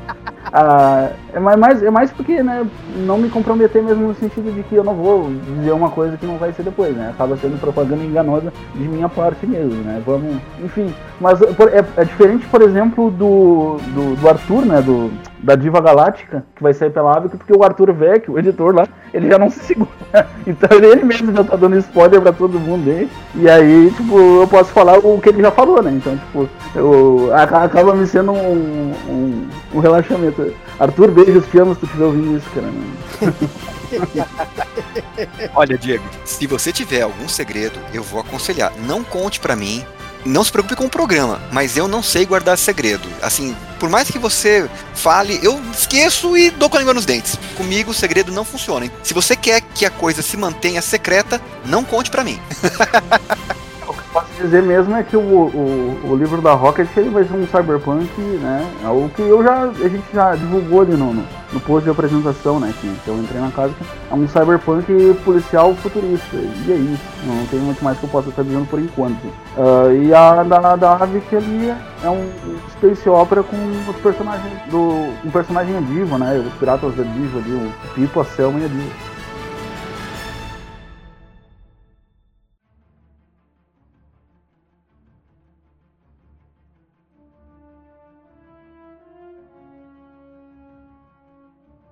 Ah, é mais, é mais porque, né, não me comprometer mesmo no sentido de que eu não vou dizer uma coisa que não vai ser depois, né? Acaba sendo propaganda enganosa de minha parte mesmo, né? Vamos, enfim. Mas é, é diferente, por exemplo, do, do, do Arthur, né? Do, da Diva Galáctica, que vai sair pela Avic, porque o Arthur Vecchio, o editor lá, ele já não se segura. Então ele mesmo já tá dando spoiler pra todo mundo aí. E aí, tipo, eu posso falar o que ele já falou, né? Então, tipo, eu, acaba me sendo um, um, um relaxamento. Arthur, beijos, te amo se tu estiver ouvindo isso, cara. Olha, Diego, se você tiver algum segredo, eu vou aconselhar. Não conte para mim, não se preocupe com o programa, mas eu não sei guardar segredo. Assim, por mais que você fale, eu esqueço e dou com a língua nos dentes. Comigo o segredo não funciona. Se você quer que a coisa se mantenha secreta, não conte para mim. posso dizer mesmo é que o, o, o livro da Rocket ele vai ser um cyberpunk, né? É o que eu já, a gente já divulgou ali no, no post de apresentação, né? Que, que eu entrei na casa, é um cyberpunk policial futurista. E é isso. Não tem muito mais que eu possa estar dizendo por enquanto. Uh, e a da, da Ave que ali é um space opera com os personagens do. um personagem diva, né? Os piratas da diva ali, o Pipo, a Selma e a diva.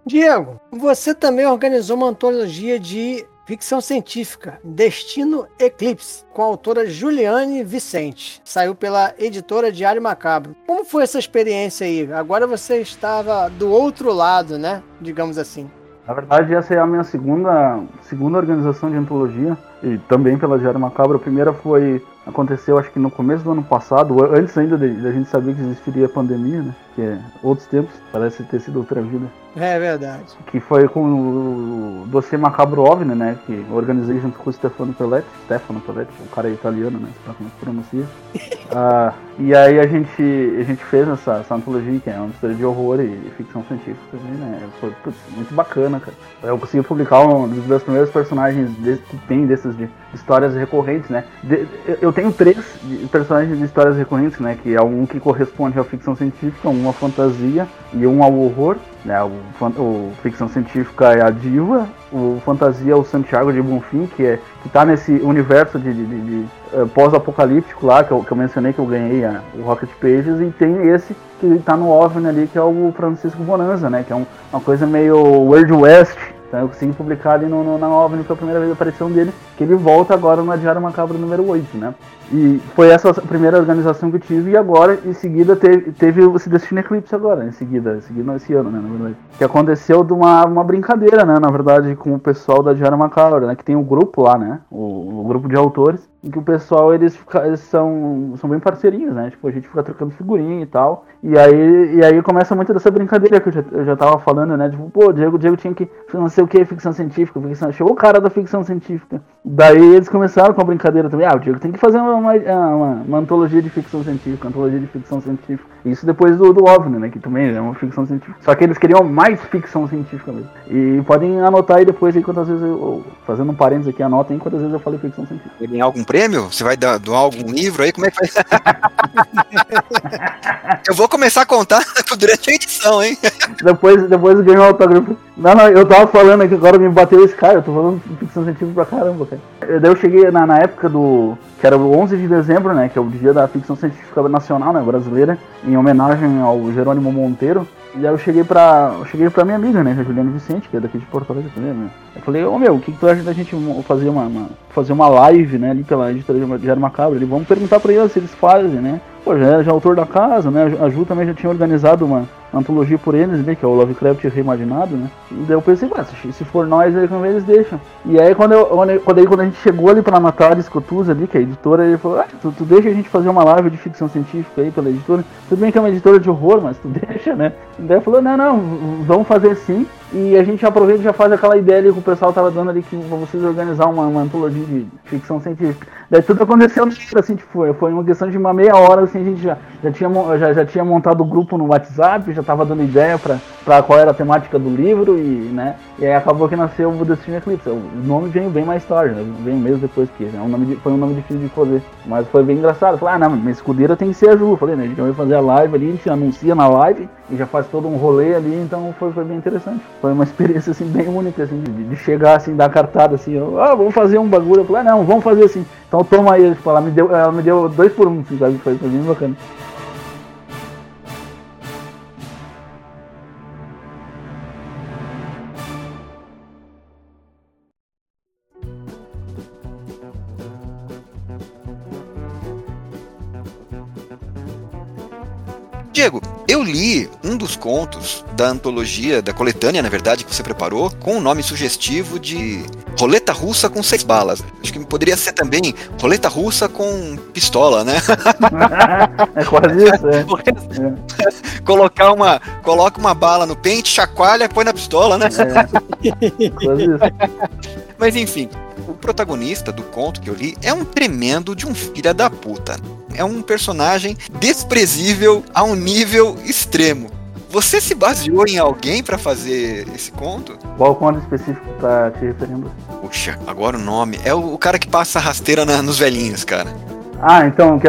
Diego, você também organizou uma antologia de ficção científica, Destino Eclipse, com a autora Juliane Vicente. Saiu pela editora Diário Macabro. Como foi essa experiência aí? Agora você estava do outro lado, né? Digamos assim. Na verdade, essa é a minha segunda, segunda organização de antologia, e também pela Diário Macabro. A primeira foi. aconteceu acho que no começo do ano passado, antes ainda da gente saber que existiria a pandemia, né? Porque outros tempos, parece ter sido outra vida. É verdade. Que foi com o Dossiê Macabro OVNI, né? Que organizei junto com o Stefano Pelletti. Stefano Pelletti, o cara é italiano, né? Pra como se pronuncia. uh, e aí a gente, a gente fez essa, essa antologia, que é uma mistura de horror e ficção científica também, né? Foi putz, muito bacana, cara. Eu consegui publicar um dos meus primeiros personagens de, que tem desses de histórias recorrentes, né? De, eu tenho três personagens de histórias recorrentes, né? Que é um que corresponde à ficção científica, um à fantasia e um ao horror. Né, o, o, ficção científica é a Diva, o fantasia é o Santiago de Bonfim, que é que tá nesse universo de, de, de, de uh, pós-apocalíptico lá, que eu, que eu, mencionei que eu ganhei a, o Rocket Pages, e tem esse que tá no OVNI ali, que é o Francisco Bonanza, né, que é um, uma coisa meio World West, então eu consegui publicar ali no, no, na OVNI, foi a primeira vez a aparição dele, que ele volta agora no Diário Macabro número 8, né? E foi essa a primeira organização que eu tive, e agora, em seguida, teve, teve esse Destiny Eclipse agora, em seguida, em seguida esse ano, né, na verdade. Que aconteceu de uma, uma brincadeira, né, na verdade, com o pessoal da Diário Macabro, né, que tem um grupo lá, né, o, o grupo de autores, que o pessoal, eles, eles, são, são bem parceirinhos, né, tipo, a gente fica trocando figurinha e tal, e aí, e aí começa muito dessa brincadeira que eu já, eu já tava falando, né, tipo, pô, Diego, Diego tinha que, não sei o que, ficção científica, ficção, chegou o cara da ficção científica, daí eles começaram com a brincadeira também, ah, o Diego tem que fazer uma, uma, uma, uma antologia de ficção científica, antologia de ficção científica, isso depois do, do OVNI, né, que também é uma ficção científica, só que eles queriam mais ficção científica mesmo, e podem anotar aí depois aí quantas vezes eu, fazendo um parênteses aqui, anotem quantas vezes eu falei ficção científica. Ele algum prêmio? Você vai dar, doar algum livro aí? Como é que vai? eu vou começar a contar durante a edição, hein? depois, depois ganhou o autógrafo. Não, não, eu tava falando aqui, agora me bateu esse cara, eu tô falando ficção científica pra caramba, cara. Eu, daí eu cheguei na, na época do. que era o 11 de dezembro, né? Que é o dia da ficção científica nacional, né? Brasileira, em homenagem ao Jerônimo Monteiro. E aí eu cheguei pra. Eu cheguei pra minha amiga, né? A Juliana Vicente, que é daqui de Porto Alegre também, né? Eu falei, ô oh, meu, o que, que tu acha da gente fazer uma, uma, fazer uma live, né, ali pela editora de Diário Macabro? Ele, vamos perguntar pra eles se eles fazem, né? Pô, já era já autor da casa, né? A Ju também já tinha organizado uma antologia por eles, né? Que é o Lovecraft reimaginado, né? E daí eu pensei, se, se for nós, aí eles deixam. E aí quando, eu, quando, aí, quando a gente chegou ali pra Natália Escotuza ali, que é a editora, ele falou, ah, tu, tu, deixa a gente fazer uma live de ficção científica aí pela editora. Tudo bem que é uma editora de horror, mas tu deixa, né? E daí falou, não, não, vamos fazer sim. E a gente aproveita e já faz aquela ideia ali que o pessoal tava dando ali que pra vocês organizar uma, uma antologia de ficção científica. Daí tudo aconteceu assim, tipo, foi uma questão de uma meia hora, assim, a gente já, já, tinha, já, já tinha montado o grupo no WhatsApp, já tava dando ideia pra, pra qual era a temática do livro e, né, e aí acabou que nasceu o Destiny Eclipse. O nome veio bem mais tarde, né, veio mesmo depois que, é um nome, foi um nome difícil de fazer, mas foi bem engraçado. Falei, ah, não, minha escudeira tem que ser a Ju. Falei, né, a gente vai fazer a live ali, a gente anuncia na live e já faz todo um rolê ali, então foi, foi bem interessante. Foi uma experiência, assim, bem única, assim, de, de chegar, assim, dar cartada, assim, ah, vamos fazer um bagulho. Eu falei, ah, não, vamos fazer assim. Então toma aí, tipo, ela me deu, ela me deu dois por um, assim, sabe? Foi, foi bem bacana. Diego, eu li um dos contos da antologia, da coletânea, na verdade, que você preparou, com o um nome sugestivo de Roleta Russa com seis balas. Acho que poderia ser também Roleta Russa com pistola, né? é quase isso, é. é. Colocar uma, coloca uma bala no pente, chacoalha, põe na pistola, né? É. Quase isso. Mas enfim, o protagonista do conto que eu li é um tremendo de um filho da puta é um personagem desprezível a um nível extremo. Você se baseou em alguém para fazer esse conto? Qual conto específico tá te referindo? Puxa, agora o nome. É o, o cara que passa rasteira na, nos velhinhos, cara. Ah, então o que,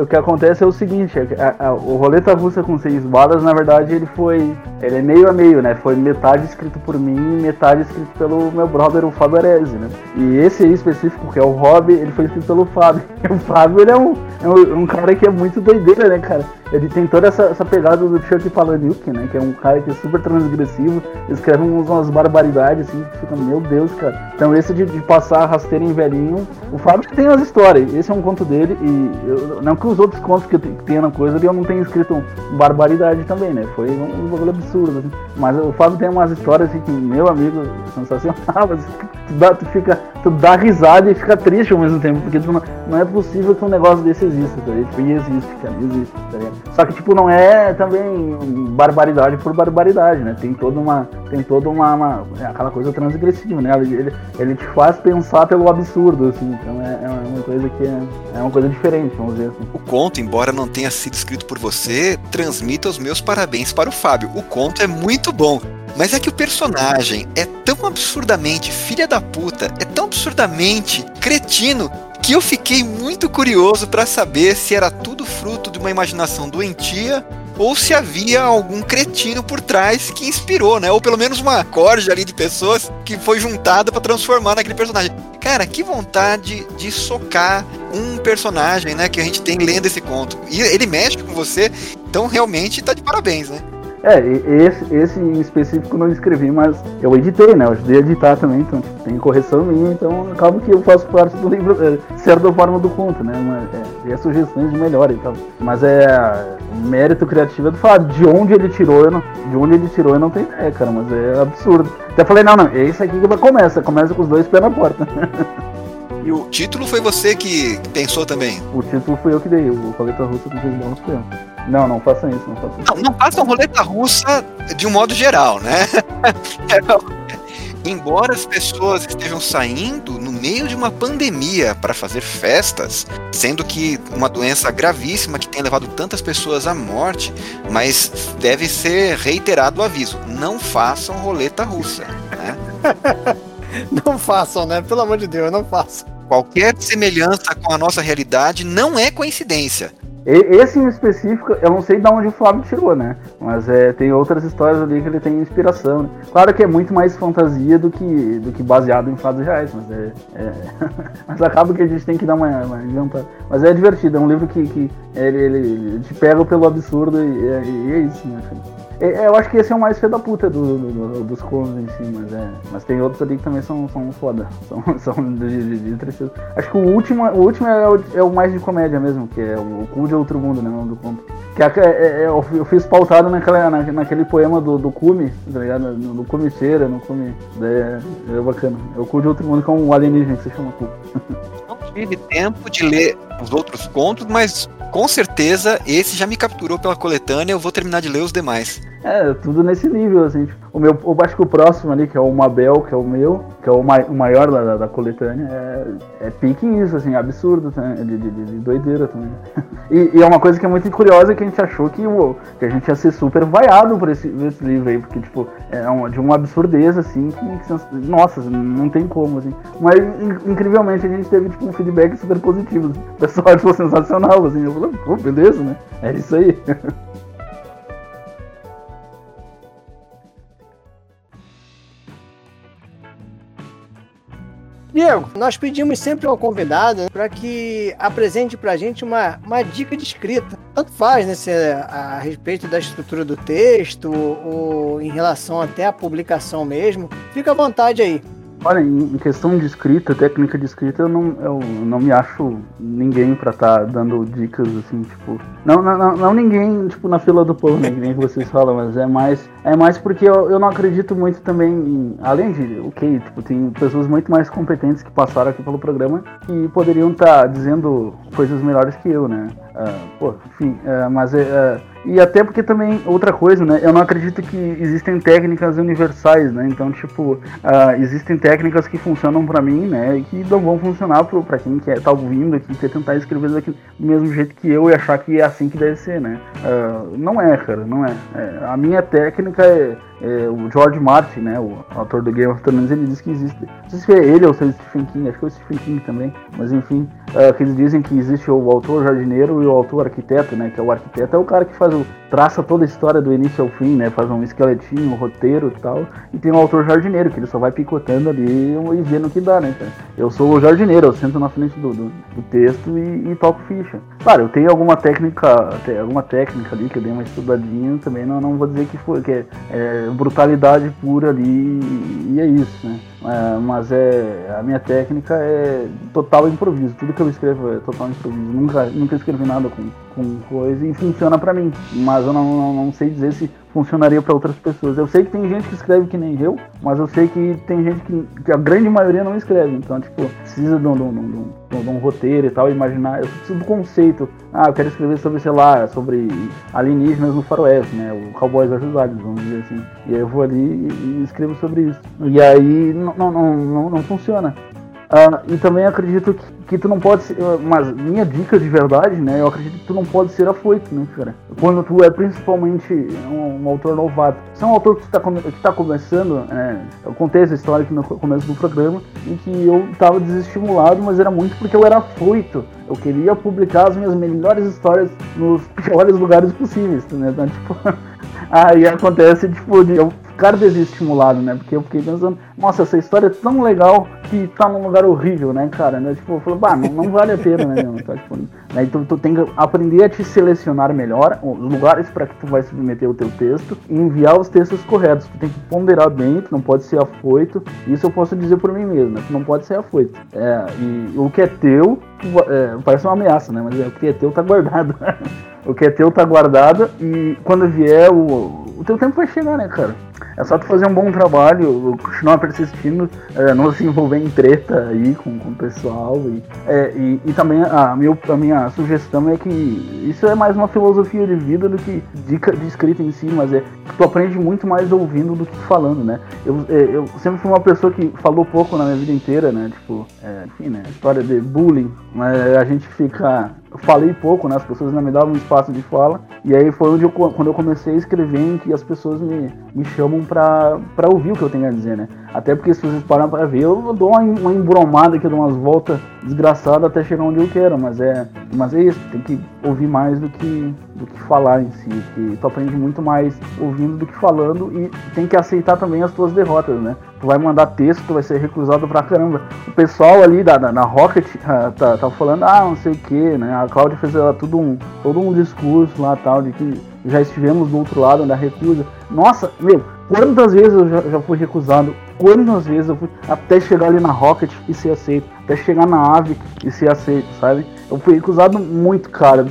o que acontece é o seguinte, é a, a, o Roleta Russa com seis balas, na verdade, ele foi. Ele é meio a meio, né? Foi metade escrito por mim e metade escrito pelo meu brother, o Fábio Arese, né? E esse aí específico, que é o Rob, ele foi escrito pelo Fábio. E o Fábio ele é um, é um cara que é muito doideira, né, cara? Ele tem toda essa, essa pegada do Chuck Palahniuk, né? Que é um cara que é super transgressivo, escreve uns, umas barbaridades, assim, que fica, meu Deus, cara. Então esse de, de passar rasteira em velhinho, o Fábio tem as histórias, esse é um conto dele, e eu, não que os outros contos que tenho na coisa eu não tenho escrito barbaridade também, né? Foi um, um bagulho absurdo, assim. Mas o Fábio tem umas histórias assim que, meu amigo, sensacional, assim, tu, dá, tu fica, tu dá risada e fica triste ao mesmo tempo, porque tu não, não é possível que um negócio desse exista, tá? Tipo, e existe, cara, existe, tá ligado? Só que, tipo, não é também barbaridade por barbaridade, né? Tem toda uma. Tem toda uma. uma é aquela coisa transgressiva, né? Ele, ele te faz pensar pelo absurdo, assim. Então é, é uma coisa que é, é uma coisa diferente, vamos dizer assim. O conto, embora não tenha sido escrito por você, transmita os meus parabéns para o Fábio. O conto é muito bom. Mas é que o personagem é tão absurdamente filha da puta, é tão absurdamente cretino, que eu fiquei muito curioso para saber se era tudo fruto de uma imaginação doentia ou se havia algum cretino por trás que inspirou, né? Ou pelo menos uma corja ali de pessoas que foi juntada para transformar naquele personagem. Cara, que vontade de socar um personagem, né, que a gente tem lendo esse conto. E ele mexe com você, então realmente tá de parabéns, né? É, esse, esse em específico não escrevi, mas eu editei, né? Eu ajudei a editar também, então tipo, tem correção minha, então acaba que eu faço parte do livro, é, certa forma do conto, né? Mas, é, sugestões de melhor e tal. Mas é mérito criativo é do Fábio. De onde ele tirou, eu não, de onde ele tirou eu não tenho ideia, cara, mas é absurdo. Até falei, não, não, é isso aqui que começa, começa com os dois pés na porta. E o título foi você que pensou também? O título foi eu que dei, o Coleta Russa Bônus foi eu. Não, não façam isso, não façam isso. Não, não façam roleta russa de um modo geral, né? Embora as pessoas estejam saindo no meio de uma pandemia para fazer festas, sendo que uma doença gravíssima que tem levado tantas pessoas à morte, mas deve ser reiterado o aviso: não façam roleta russa, né? não façam, né? Pelo amor de Deus, não façam. Qualquer semelhança com a nossa realidade não é coincidência. Esse em específico, eu não sei de onde o Flávio tirou, né? Mas é, tem outras histórias ali que ele tem inspiração. Né? Claro que é muito mais fantasia do que, do que baseado em fatos reais, mas é, é... mas acaba que a gente tem que dar uma, uma inventada. Mas é divertido, é um livro que, que ele, ele, ele te pega pelo absurdo e, e é isso, né? Eu acho que esse é o mais fé da puta do, do, do, dos contos em si, mas é. Mas tem outros ali que também são, são foda. São, são de, de, de. Acho que o último, o último é o, é o mais de comédia mesmo, que é o Cu de Outro Mundo, né? O nome do conto. Que é, é, é eu fiz pautado naquela, na, naquele poema do, do Cume, tá ligado? No, no Cume no Cume. É, é bacana. É o Cu de Outro Mundo, que é um alienígena que se chama Cu. Não tive tempo de ler os outros contos, mas com certeza esse já me capturou pela coletânea. Eu vou terminar de ler os demais. É, tudo nesse nível, assim. Tipo, o meu, eu acho que o próximo ali, que é o Mabel, que é o meu, que é o, o maior da, da, coletânea, é, é pique isso, assim, absurdo, né? de, de, de, doideira também. E, e, é uma coisa que é muito curiosa que a gente achou que, o, que a gente ia ser super vaiado por esse, esse livro aí, porque, tipo, é um, de uma absurdez, assim, que, nossa, não tem como, assim. Mas, incrivelmente, a gente teve, tipo, um feedback super positivo. O pessoal achou sensacional, assim. Eu falei, pô, beleza, né? É isso aí. Diego, nós pedimos sempre ao convidado para que apresente para a gente uma, uma dica de escrita. Tanto faz, né, se é a respeito da estrutura do texto ou em relação até à publicação mesmo. Fica à vontade aí. Olha, em questão de escrita, técnica de escrita, eu não, eu não me acho ninguém para estar tá dando dicas assim, tipo. Não, não, não, ninguém, tipo, na fila do pão, né? Que nem vocês falam, mas é mais. É mais porque eu, eu não acredito muito também em. Além de, ok, tipo, tem pessoas muito mais competentes que passaram aqui pelo programa que poderiam estar tá dizendo coisas melhores que eu, né? Uh, pô, enfim, uh, mas. Uh, e até porque também, outra coisa, né? Eu não acredito que existem técnicas universais, né? Então, tipo, existem técnicas que funcionam para mim, né? E que não vão funcionar para quem quer tá ouvindo aqui, quer tentar escrever do mesmo jeito que eu e achar que é assim que deve ser, né? Não é, cara, não é. é a minha técnica é é, o George Martin, né, o autor do Game of Thrones, ele diz que existe, não sei se é ele ou se é o Stephen King, acho que é o Stephen King também, mas enfim, uh, que eles dizem que existe o autor jardineiro e o autor arquiteto, né, que é o arquiteto é o cara que faz o, traça toda a história do início ao fim, né, faz um esqueletinho, um roteiro e tal, e tem o autor jardineiro, que ele só vai picotando ali e vendo o que dá, né, então, eu sou o jardineiro, eu sento na frente do, do, do texto e, e, toco ficha. Claro, eu tenho alguma técnica, alguma técnica ali que eu dei uma estudadinha, também não, não vou dizer que foi, que é, brutalidade pura ali e é isso, né? É, mas é a minha técnica é total improviso. Tudo que eu escrevo é total improviso. Nunca, nunca escrevi nada com, com coisa e funciona para mim. Mas eu não, não, não, sei dizer se funcionaria para outras pessoas. Eu sei que tem gente que escreve que nem eu, mas eu sei que tem gente que, que a grande maioria não escreve. Então, tipo, precisa de um, de um, de um, de um roteiro e tal, imaginar. Eu preciso do conceito. Ah, eu quero escrever sobre, sei lá, sobre alienígenas no faroeste, né? O Cowboys Aliens, vamos dizer assim. E aí eu vou ali e escrevo sobre isso. E aí não, não, não, não funciona. Uh, e também acredito que, que tu não pode ser. Mas minha dica de verdade, né? Eu acredito que tu não pode ser afoito, né, cara? Quando tu é principalmente um, um autor novato. Se é um autor que está que tá começando, né? Eu contei essa história aqui no começo do programa, em que eu estava desestimulado, mas era muito porque eu era afoito. Eu queria publicar as minhas melhores histórias nos piores lugares possíveis, né? Então, tipo. Aí acontece, tipo, de eu ficar desestimulado, né? Porque eu fiquei pensando, nossa, essa história é tão legal que tá num lugar horrível, né, cara? Né? Tipo, eu falei, bah, não, não vale a pena, né? Então, tipo, né? Então tu tem que aprender a te selecionar melhor os lugares para que tu vai submeter o teu texto e enviar os textos corretos. Tu tem que ponderar bem, tu não pode ser afoito. Isso eu posso dizer por mim mesmo, né? Tu não pode ser afoito. É, e o que é teu, é, parece uma ameaça, né? Mas é, o que é teu tá guardado. o que é teu tá guardado e quando vier o, o teu tempo vai chegar, né, cara? É só tu fazer um bom trabalho, continuar persistindo, é, não se envolver em treta aí com, com o pessoal. E, é, e, e, também a minha, a minha sugestão é que isso é mais uma filosofia de vida do que dica de escrita em si, mas é que tu aprende muito mais ouvindo do que falando, né? Eu, é, eu sempre fui uma pessoa que falou pouco na minha vida inteira, né? Tipo, é, enfim, né? História de bullying, mas a gente fica falei pouco, né? As pessoas não me davam espaço de fala. E aí foi onde eu, quando eu comecei a escrever em que as pessoas me, me chamam pra, pra ouvir o que eu tenho a dizer, né? Até porque se vocês param pra ver, eu dou uma, uma embromada eu dou umas voltas desgraçadas até chegar onde eu quero. Mas é, mas é isso, tem que ouvir mais do que, do que falar em si. Que tu aprende muito mais ouvindo do que falando e tem que aceitar também as tuas derrotas, né? Tu vai mandar texto, tu vai ser recusado pra caramba. O pessoal ali da, da, na Rocket uh, tá, tá falando, ah, não sei o que, né? A Cláudia fez uh, tudo um, todo um discurso lá tal, de que já estivemos do outro lado da recusa. Nossa, meu, quantas vezes eu já, já fui recusado? Quantas vezes eu fui até chegar ali na Rocket e ser aceito? Até chegar na Ave e ser aceito, sabe? Eu fui recusado muito, cara,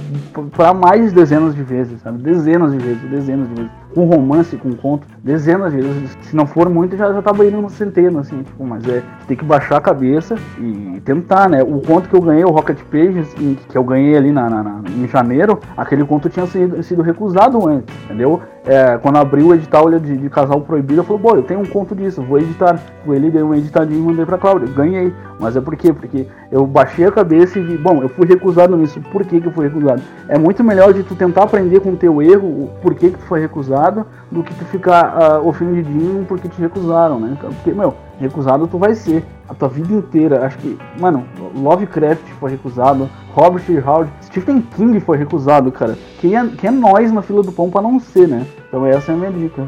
para mais de dezenas de vezes, sabe? Dezenas de vezes, dezenas de vezes com romance, com conto, dezenas de vezes. Se não for muito, já, já tava indo no centeno, assim, tipo, mas é, tem que baixar a cabeça e tentar, né? O conto que eu ganhei, o Rocket Pages, que eu ganhei ali na, na, na em janeiro, aquele conto tinha sido, sido recusado antes, entendeu? É, quando abriu o edital de, de Casal Proibido, eu falei, bom, eu tenho um conto disso, vou editar. Ele deu um editadinho e mandei pra Cláudia. Ganhei. Mas é por quê? Porque eu baixei a cabeça e vi, bom, eu fui recusado nisso. Por que, que eu fui recusado? É muito melhor de tu tentar aprender com o teu erro, o porquê que tu foi recusado, do que tu ficar uh, ofendidinho porque te recusaram, né? Porque, meu, recusado tu vai ser a tua vida inteira. Acho que, mano, Lovecraft foi recusado, Robert Howard, Stephen King foi recusado, cara. Quem é, quem é nós na fila do pão pra não ser, né? Então essa é a minha dica.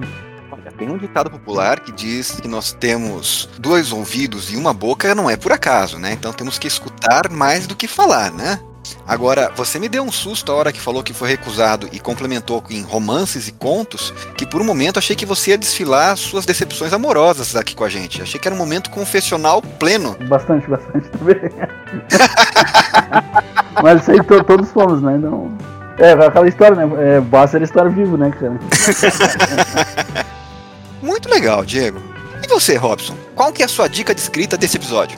Tem um ditado popular que diz que nós temos dois ouvidos e uma boca, não é por acaso, né? Então temos que escutar mais do que falar, né? Agora, você me deu um susto a hora que falou que foi recusado e complementou em romances e contos, que por um momento achei que você ia desfilar suas decepções amorosas aqui com a gente. Achei que era um momento confessional pleno. Bastante, bastante também. Mas isso aí todos fomos, né? Não... É, aquela história, né? É, basta era estar vivo, né, cara? Muito legal, Diego. E você, Robson? Qual que é a sua dica de escrita desse episódio?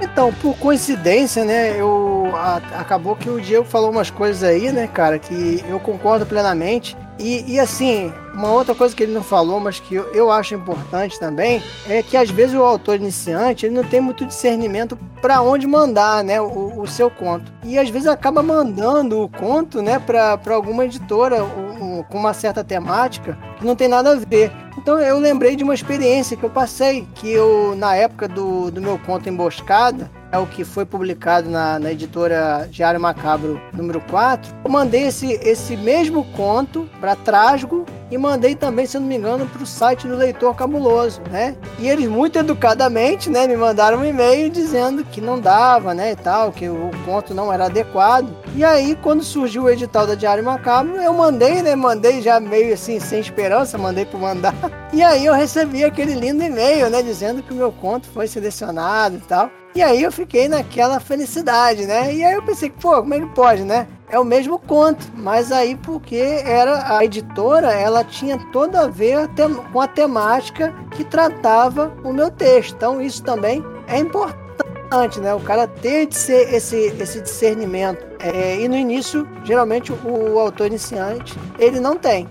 Então, por coincidência, né, eu a, acabou que o Diego falou umas coisas aí, né, cara, que eu concordo plenamente. E, e assim, uma outra coisa que ele não falou, mas que eu, eu acho importante também, é que às vezes o autor iniciante ele não tem muito discernimento para onde mandar, né, o, o, seu conto. E às vezes acaba mandando o conto, né, para alguma editora um, com uma certa temática que não tem nada a ver. Então eu lembrei de uma experiência que eu passei, que eu, na época do, do meu conto Emboscada, é o que foi publicado na, na editora Diário Macabro número 4, eu mandei esse, esse mesmo conto para Trasgo e mandei também, se não me engano, para o site do Leitor Cabuloso, né? E eles muito educadamente, né, me mandaram um e-mail dizendo que não dava, né, e tal, que o conto não era adequado. E aí, quando surgiu o edital da Diário Macabro, eu mandei, né, mandei já meio assim, sem esperança, mandei para mandar. E aí eu recebi aquele lindo e-mail, né, dizendo que o meu conto foi selecionado e tal. E aí eu fiquei naquela felicidade, né? E aí eu pensei, pô, como é que pode, né? é o mesmo conto, mas aí porque era a editora, ela tinha todo a ver com a temática que tratava o meu texto. Então isso também é importante, né? O cara ter esse, esse discernimento. É, e no início, geralmente o autor iniciante ele não tem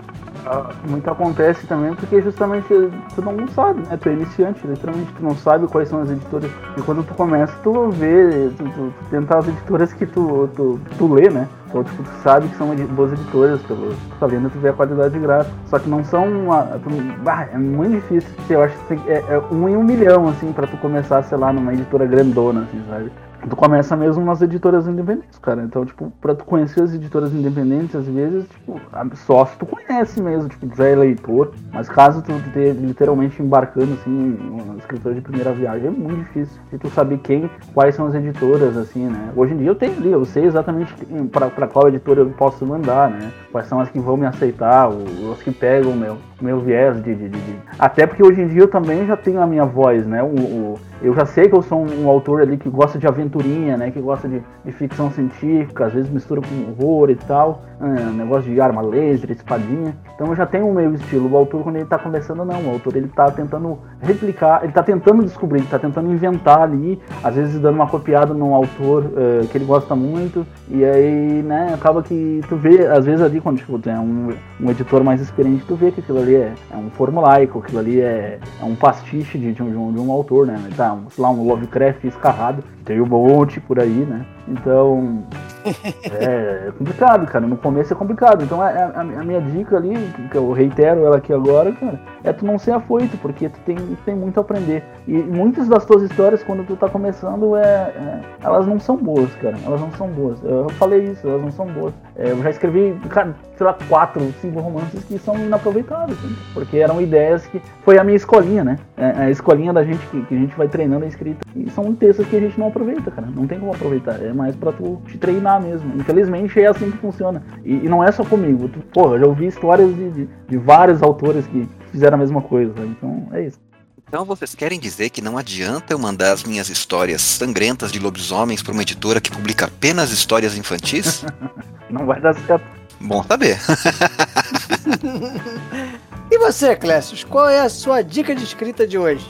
muito acontece também porque justamente tu não sabe, né? Tu é iniciante, literalmente, tu não sabe quais são as editoras. E quando tu começa, tu vê, tu, tu, tu tenta as editoras que tu, tu, tu lê, né? Então, tipo, tu sabe que são boas editoras, pelo tu tá vendo, tu vê a qualidade gráfica. Só que não são. Uma, tu, bah, é muito difícil. Eu acho que é, é um em um milhão, assim, pra tu começar, sei lá, numa editora grandona, assim, sabe? Tu começa mesmo nas editoras independentes, cara. Então, tipo, pra tu conhecer as editoras independentes, às vezes, tipo, só se tu conhece mesmo, tipo, já é leitor. Mas caso tu esteja literalmente embarcando, assim, um escritor de primeira viagem, é muito difícil de tu saber quem, quais são as editoras, assim, né? Hoje em dia eu tenho ali, eu sei exatamente pra, pra qual editora eu posso mandar, né? Quais são as que vão me aceitar, as que pegam o meu, meu viés de, de, de, de, Até porque hoje em dia eu também já tenho a minha voz, né? O, o eu já sei que eu sou um, um, autor ali que gosta de aventurinha, né? Que gosta de, de ficção científica, às vezes mistura com horror e tal. É, negócio de arma laser, espadinha. Então eu já tenho o meu estilo. O autor, quando ele tá começando, não. O autor, ele tá tentando replicar, ele tá tentando descobrir, ele tá tentando inventar ali. Às vezes dando uma copiada num autor uh, que ele gosta muito. E aí, né, acaba que tu vê, às vezes ali, quando tipo, tem um, um editor mais experiente, tu vê que aquilo ali é, é um formulaico, aquilo ali é, é um pastiche de, de, um, de um autor, né? Tá, lá, um Lovecraft escarrado. Tem um monte por aí, né? Então, é, é, complicado, cara. No começo é complicado. Então, a, a, a, minha dica ali, que eu reitero ela aqui agora, cara, é tu não ser afoito, porque tu tem, tem muito a aprender. E muitas das tuas histórias, quando tu tá começando, é, é elas não são boas, cara. Elas não são boas. Eu falei isso, elas não são boas. É, eu já escrevi, cara, sei lá, quatro, cinco romances que são inaproveitáveis, porque eram ideias que. Foi a minha escolinha, né? É, a escolinha da gente que, que a gente vai treinando a escrita. E são textos que a gente não aproveita, cara. Não tem como aproveitar. É mais pra tu te treinar mesmo. Infelizmente é assim que funciona. E, e não é só comigo. Tu, porra, eu já ouvi histórias de, de, de vários autores que fizeram a mesma coisa. Então é isso. Então vocês querem dizer que não adianta eu mandar as minhas histórias sangrentas de lobisomens para uma editora que publica apenas histórias infantis? não vai dar certo. Bom saber. e você, Clécio, qual é a sua dica de escrita de hoje?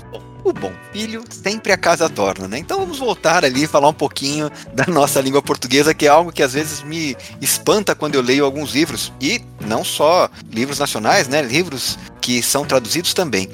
O bom filho sempre a casa torna, né? Então vamos voltar ali e falar um pouquinho da nossa língua portuguesa, que é algo que às vezes me espanta quando eu leio alguns livros, e não só livros nacionais, né? Livros que são traduzidos também.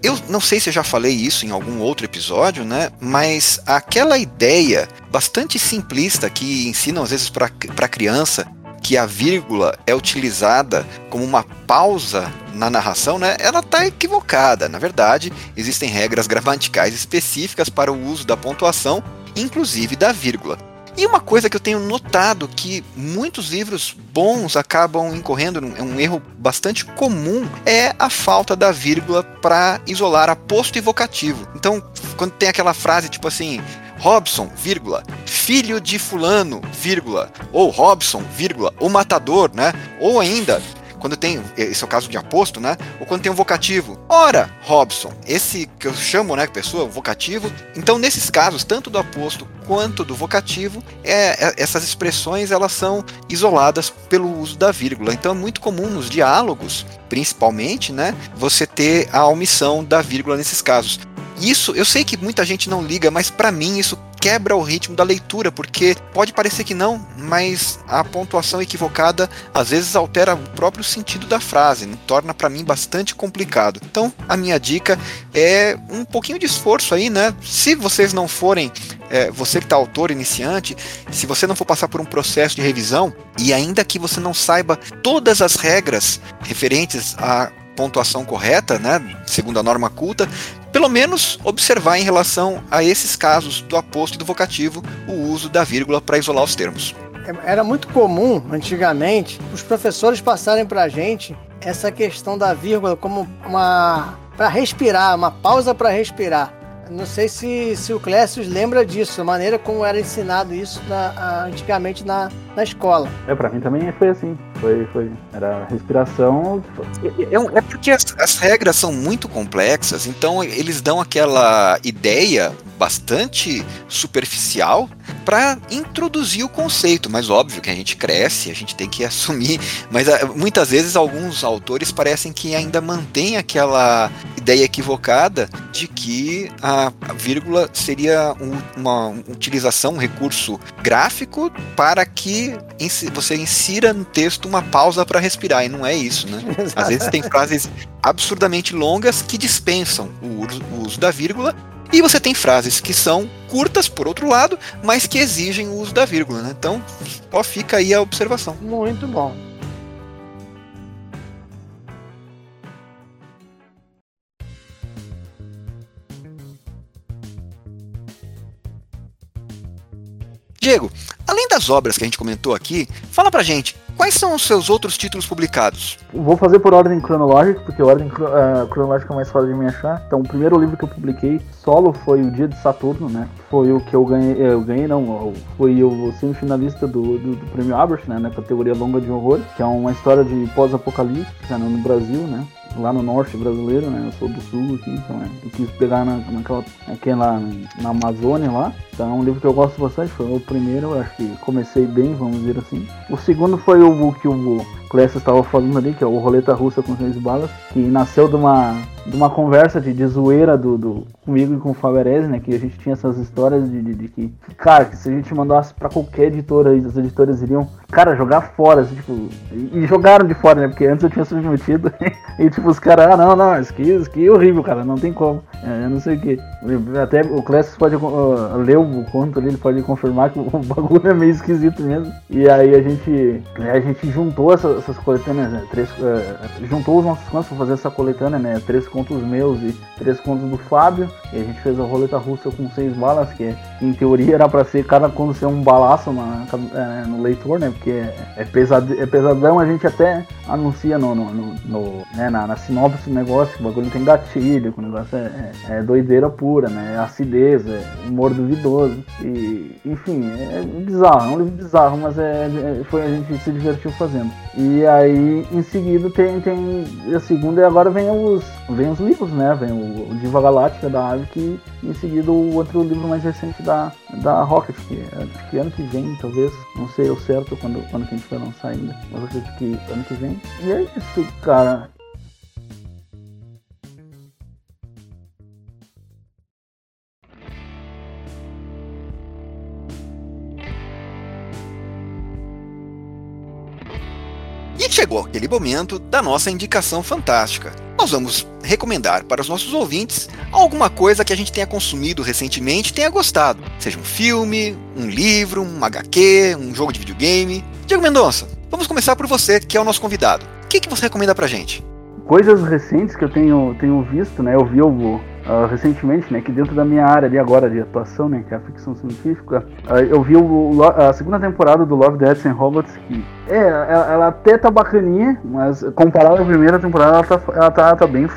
Eu não sei se eu já falei isso em algum outro episódio, né? Mas aquela ideia bastante simplista que ensinam às vezes para criança que a vírgula é utilizada como uma pausa na narração, né, ela está equivocada. Na verdade, existem regras gramaticais específicas para o uso da pontuação, inclusive da vírgula. E uma coisa que eu tenho notado que muitos livros bons acabam incorrendo, é um erro bastante comum, é a falta da vírgula para isolar aposto e vocativo. Então, quando tem aquela frase tipo assim, Robson, vírgula, filho de fulano, vírgula, ou Robson, vírgula, o matador, né? Ou ainda, quando tem, esse é o caso de aposto, né? Ou quando tem um vocativo. Ora, Robson, esse que eu chamo, né, pessoa, vocativo. Então, nesses casos, tanto do aposto quanto do vocativo, é, é, essas expressões elas são isoladas pelo uso da vírgula. Então, é muito comum nos diálogos, principalmente, né, você ter a omissão da vírgula nesses casos. Isso, eu sei que muita gente não liga, mas para mim isso quebra o ritmo da leitura, porque pode parecer que não, mas a pontuação equivocada às vezes altera o próprio sentido da frase, né? torna para mim bastante complicado. Então, a minha dica é um pouquinho de esforço aí, né? Se vocês não forem é, você que está autor iniciante, se você não for passar por um processo de revisão e ainda que você não saiba todas as regras referentes a pontuação correta, né, segundo a norma culta, pelo menos observar em relação a esses casos do aposto e do vocativo o uso da vírgula para isolar os termos. É, era muito comum, antigamente, os professores passarem para a gente essa questão da vírgula como uma. para respirar, uma pausa para respirar. Não sei se, se o Clécio lembra disso, a maneira como era ensinado isso na, antigamente na, na escola. É, pra mim também foi assim. Foi, foi. Era respiração. É, é, porque as, as regras são muito complexas, então eles dão aquela ideia bastante superficial para introduzir o conceito, mas óbvio que a gente cresce, a gente tem que assumir, mas ah, muitas vezes alguns autores parecem que ainda mantêm aquela ideia equivocada de que a, vírgula seria um, uma utilização, um recurso gráfico para que você insira no texto uma pausa para respirar, e não é isso, né? Às vezes tem frases absurdamente longas que dispensam o uso, o uso da vírgula e você tem frases que são curtas, por outro lado, mas que exigem o uso da vírgula. Né? Então, ó, fica aí a observação. Muito bom. Diego, além das obras que a gente comentou aqui, fala pra gente, quais são os seus outros títulos publicados? Vou fazer por ordem cronológica, porque a ordem uh, cronológica é mais fácil de me achar. Então, o primeiro livro que eu publiquei solo foi O Dia de Saturno, né? Foi o que eu ganhei, eh, eu ganhei não, foi o semifinalista do, do, do Prêmio Albert, né? Na categoria longa de horror, que é uma história de pós-apocalipse, no Brasil, né? Lá no norte brasileiro, né? Eu sou do sul aqui, então é, eu quis pegar na, naquela, aquela, na Amazônia lá. Então é um livro que eu gosto bastante, foi o primeiro, eu acho que comecei bem, vamos dizer assim. O segundo foi o que o Clécio estava falando ali, que é o Roleta Russa com Seis Balas, que nasceu de uma, de uma conversa de, de zoeira do, do, comigo e com o Faberese, né? Que a gente tinha essas histórias de, de, de que, cara, que se a gente mandasse para qualquer editora, as editoras iriam, cara, jogar fora, assim, tipo, e, e, jogaram de fora, né? Porque antes eu tinha submetido, e tipo, os caras, ah, não, não, isso aqui, isso é horrível, cara, não tem como, é, eu não sei o que. Até o Clécio pode uh, ler o conto ali, ele pode confirmar que o bagulho é meio esquisito mesmo. E aí a gente, a gente juntou essas essas coletâneas, né? Três, uh, juntou os nossos contos para fazer essa coletânea, né? Três meus e três contos do Fábio. E a gente fez a roleta russa com seis balas, que em teoria era para ser cada conto ser um balaço na, é, no leitor, né? Porque é, é, pesad, é pesadão, a gente até anuncia no, no, no, no né? na, na sinopse do negócio, que o bagulho tem gatilho, que o negócio é, é, é doideira pura, né? É acidez, é humor duvidoso. E, enfim, é bizarro, é um livro bizarro, mas é, é, foi a gente se divertiu fazendo. E aí, em seguida, tem, tem a segunda e agora vem os, vem os livros, né? Vem o, o Diva Galáctica da Ave, que em seguida o outro livro mais recente da, da Rocket, que acho que ano que vem, talvez, não sei o certo quando, quando que a gente vai lançar ainda, mas acredito que ano que vem. E é isso, cara. Chegou aquele momento da nossa indicação fantástica. Nós vamos recomendar para os nossos ouvintes alguma coisa que a gente tenha consumido recentemente e tenha gostado. Seja um filme, um livro, um HQ, um jogo de videogame. Diego Mendonça, vamos começar por você, que é o nosso convidado. O que, que você recomenda pra gente? Coisas recentes que eu tenho, tenho visto, né? Eu vi o, uh, recentemente, né, que dentro da minha área ali agora de atuação, né, que é a ficção científica, uh, eu vi o, a segunda temporada do Love, Death and Robots, que é, ela, ela, até tá bacaninha, mas comparado à primeira temporada, ela tá, ela tá, tá bem.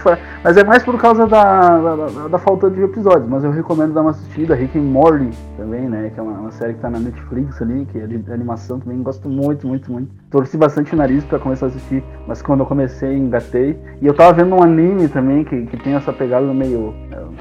Mas é mais por causa da, da, da, falta de episódios. Mas eu recomendo dar uma assistida. Rick and Morty também, né? Que é uma, uma, série que tá na Netflix ali, que é de animação também. Gosto muito, muito, muito. Torci bastante o nariz pra começar a assistir, mas quando eu comecei, engatei. E eu tava vendo um anime também que, que tem essa pegada meio.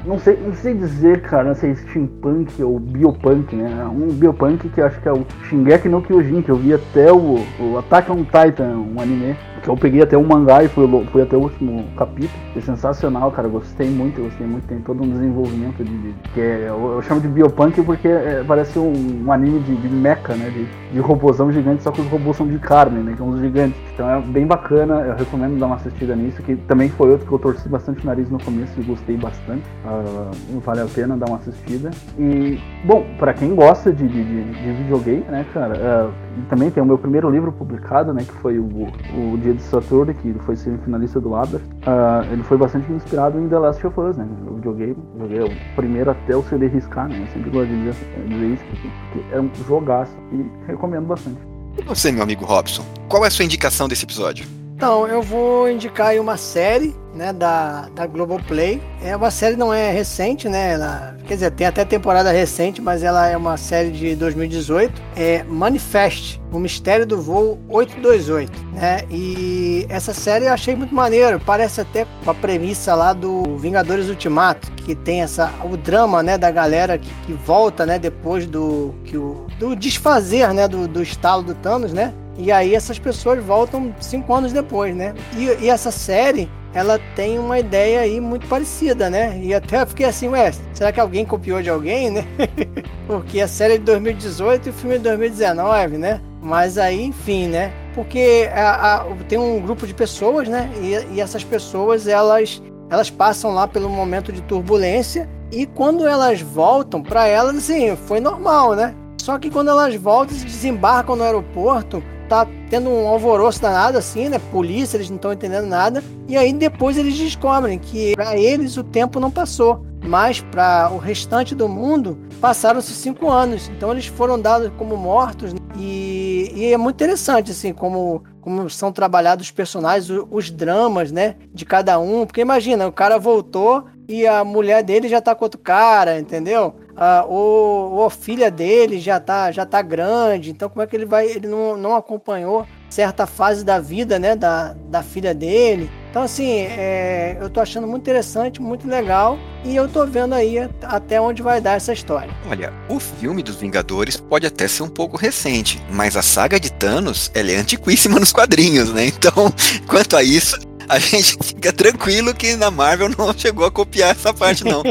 Não sei, não sei dizer, cara, não sei steampunk ou biopunk, né? Um biopunk que acho que é o Shingeki no Kyojin, que eu vi até o o Attack on Titan, um anime que eu peguei até o mangá e fui, fui até o último capítulo. É sensacional, cara. Gostei muito, gostei muito. Tem todo um desenvolvimento de. de que é, eu, eu, chamo de biopunk porque é, parece um, um, anime de, de mecha, né? De, de robôzão gigante, só que os robôs são de carne, né? Que são os gigantes. Então é bem bacana. Eu recomendo dar uma assistida nisso. Que também foi outro que eu torci bastante o nariz no começo e gostei bastante. Uh, vale a pena dar uma assistida. E, bom, para quem gosta de, de, de, videogame, né, cara? Uh, também tem o meu primeiro livro publicado, né? Que foi o, o Dia de Saturno, que foi semifinalista do Abra. Uh, ele foi bastante inspirado em The Last of Us, né? Eu joguei, joguei o primeiro até o CD riscar, né? Eu sempre gosto de dizer, dizer isso, porque é um jogaço e recomendo bastante. E você, meu amigo Robson, qual é a sua indicação desse episódio? Então, eu vou indicar aí uma série, né, da, da Globoplay. É uma série não é recente, né? Ela, quer dizer, tem até temporada recente, mas ela é uma série de 2018. É Manifest, o mistério do voo 828, né? E essa série eu achei muito maneiro, parece até com a premissa lá do Vingadores Ultimato, que tem essa o drama, né, da galera que, que volta, né, depois do que o do desfazer, né, do, do estalo do Thanos, né? E aí essas pessoas voltam cinco anos depois, né? E, e, essa série, ela tem uma ideia aí muito parecida, né? E até fiquei assim, ué, será que alguém copiou de alguém, né? Porque a série é de 2018 e o filme é de 2019, né? Mas aí, enfim, né? Porque a, a, tem um grupo de pessoas, né? E, e essas pessoas, elas, elas passam lá pelo momento de turbulência e quando elas voltam, para elas, assim, foi normal, né? Só que quando elas voltam e desembarcam no aeroporto, tá tendo um alvoroço danado assim, né? Polícia, eles não estão entendendo nada. E aí depois eles descobrem que para eles o tempo não passou, mas para o restante do mundo passaram-se cinco anos. Então eles foram dados como mortos. Né? E, e, é muito interessante assim como como são trabalhados os personagens, os, dramas, né? De cada um. Porque imagina, o cara voltou e a mulher dele já tá com outro cara, entendeu? Ah, ou, ou, a filha dele já tá, já tá grande, então como é que ele vai. Ele não, não acompanhou certa fase da vida, né? Da, da filha dele. Então, assim, é, eu tô achando muito interessante, muito legal. E eu tô vendo aí até onde vai dar essa história. Olha, o filme dos Vingadores pode até ser um pouco recente, mas a saga de Thanos ela é antiquíssima nos quadrinhos, né? Então, quanto a isso, a gente fica tranquilo que na Marvel não chegou a copiar essa parte, não.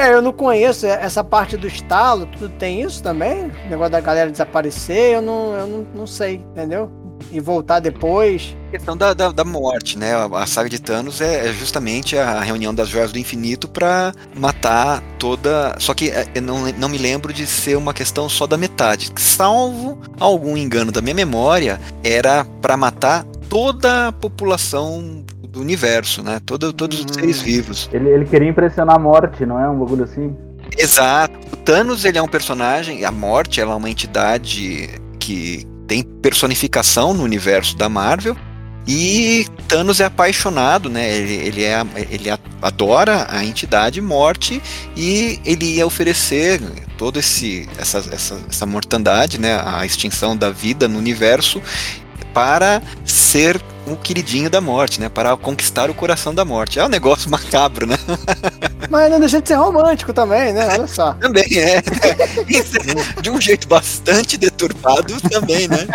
É, eu não conheço essa parte do estalo, tudo tem isso também? O negócio da galera desaparecer, eu não, eu não, não sei, entendeu? E voltar depois. A questão da, da, da, morte, né? A, saga de Thanos é, é, justamente a reunião das joias do infinito para matar toda. Só que é, eu não, não me lembro de ser uma questão só da metade. Salvo algum engano da minha memória, era para matar toda a população do universo, né? Todo, todos os hum. seres vivos. Ele, ele queria impressionar a morte, não é? Um bagulho assim? Exato. O Thanos, ele é um personagem, a morte ela é uma entidade que tem personificação no universo da Marvel. E Thanos é apaixonado, né? Ele, ele, é, ele adora a entidade morte e ele ia oferecer toda esse, essa, essa, essa mortandade, né? A extinção da vida no universo para ser o queridinho da morte, né? Para conquistar o coração da morte. É um negócio macabro, né? Mas não deixa de ser romântico também, né? Olha só. também é. de um jeito bastante deturpado também, né?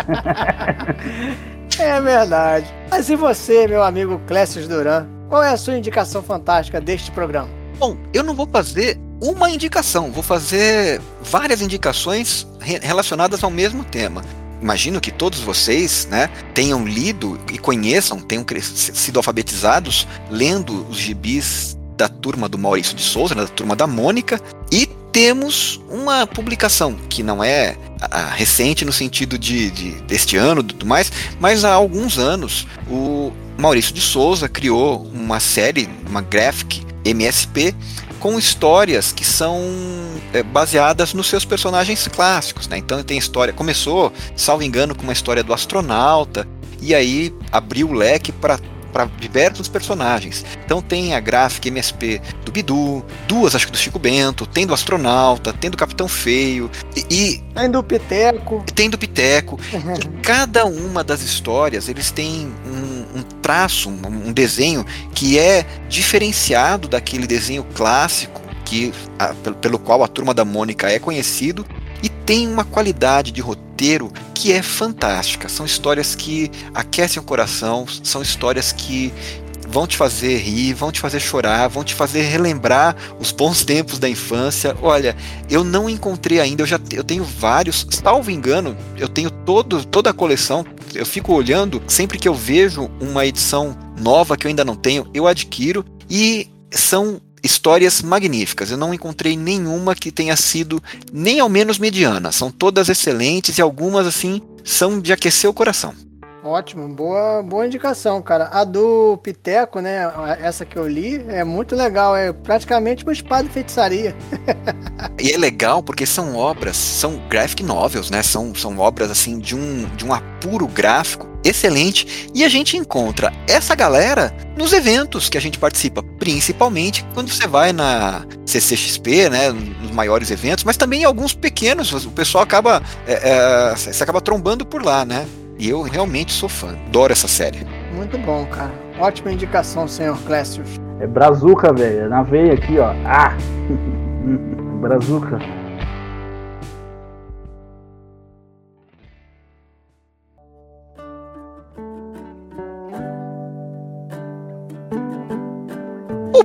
É verdade. Mas e você, meu amigo Clécio Duran? Qual é a sua indicação fantástica deste programa? Bom, eu não vou fazer uma indicação, vou fazer várias indicações relacionadas ao mesmo tema imagino que todos vocês né, tenham lido e conheçam, tenham sido alfabetizados lendo os gibis da turma do Maurício de Souza, né, da turma da Mônica, e temos uma publicação que não é a, recente no sentido de, de deste ano e tudo mais, mas há alguns anos o Maurício de Souza criou uma série, uma graphic MSP, com histórias que são baseadas nos seus personagens clássicos, né? Então tem história, começou, salvo engano, com uma história do astronauta, e aí abriu o leque para para diversos personagens. Então tem a gráfica MSP do Bidu, duas acho que do Chico Bento, tem do Astronauta, tem do Capitão Feio e, tem do Piteco. Tem do Piteco. Uhum. E cada uma das histórias eles têm um, um traço, um, um desenho que é diferenciado daquele desenho clássico que a, pelo, qual a turma da Mônica é conhecido e tem uma qualidade de roteiro que é fantástica. São histórias que aquecem o coração, são histórias que vão te fazer rir, vão te fazer chorar, vão te fazer relembrar os bons tempos da infância. Olha, eu não encontrei ainda, eu já eu tenho vários, salvo engano, eu tenho todo, toda a coleção. Eu fico olhando, sempre que eu vejo uma edição nova que eu ainda não tenho, eu adquiro e são histórias magníficas. Eu não encontrei nenhuma que tenha sido nem ao menos mediana. São todas excelentes e algumas assim são de aquecer o coração. Ótimo, boa, boa indicação, cara. A do Piteco, né? Essa que eu li, é muito legal. É praticamente uma espada de feitiçaria. e é legal porque são obras, são graphic novels, né? São, são obras assim de um, de um apuro gráfico excelente e a gente encontra essa galera nos eventos que a gente participa, principalmente quando você vai na CCXP, né, nos maiores eventos, mas também em alguns pequenos, o pessoal acaba, é, é, você acaba trombando por lá, né? E eu realmente sou fã, adoro essa série. Muito bom, cara. Ótima indicação, senhor Clécius. É brazuca, velho. É na veia aqui, ó. Ah! brazuca.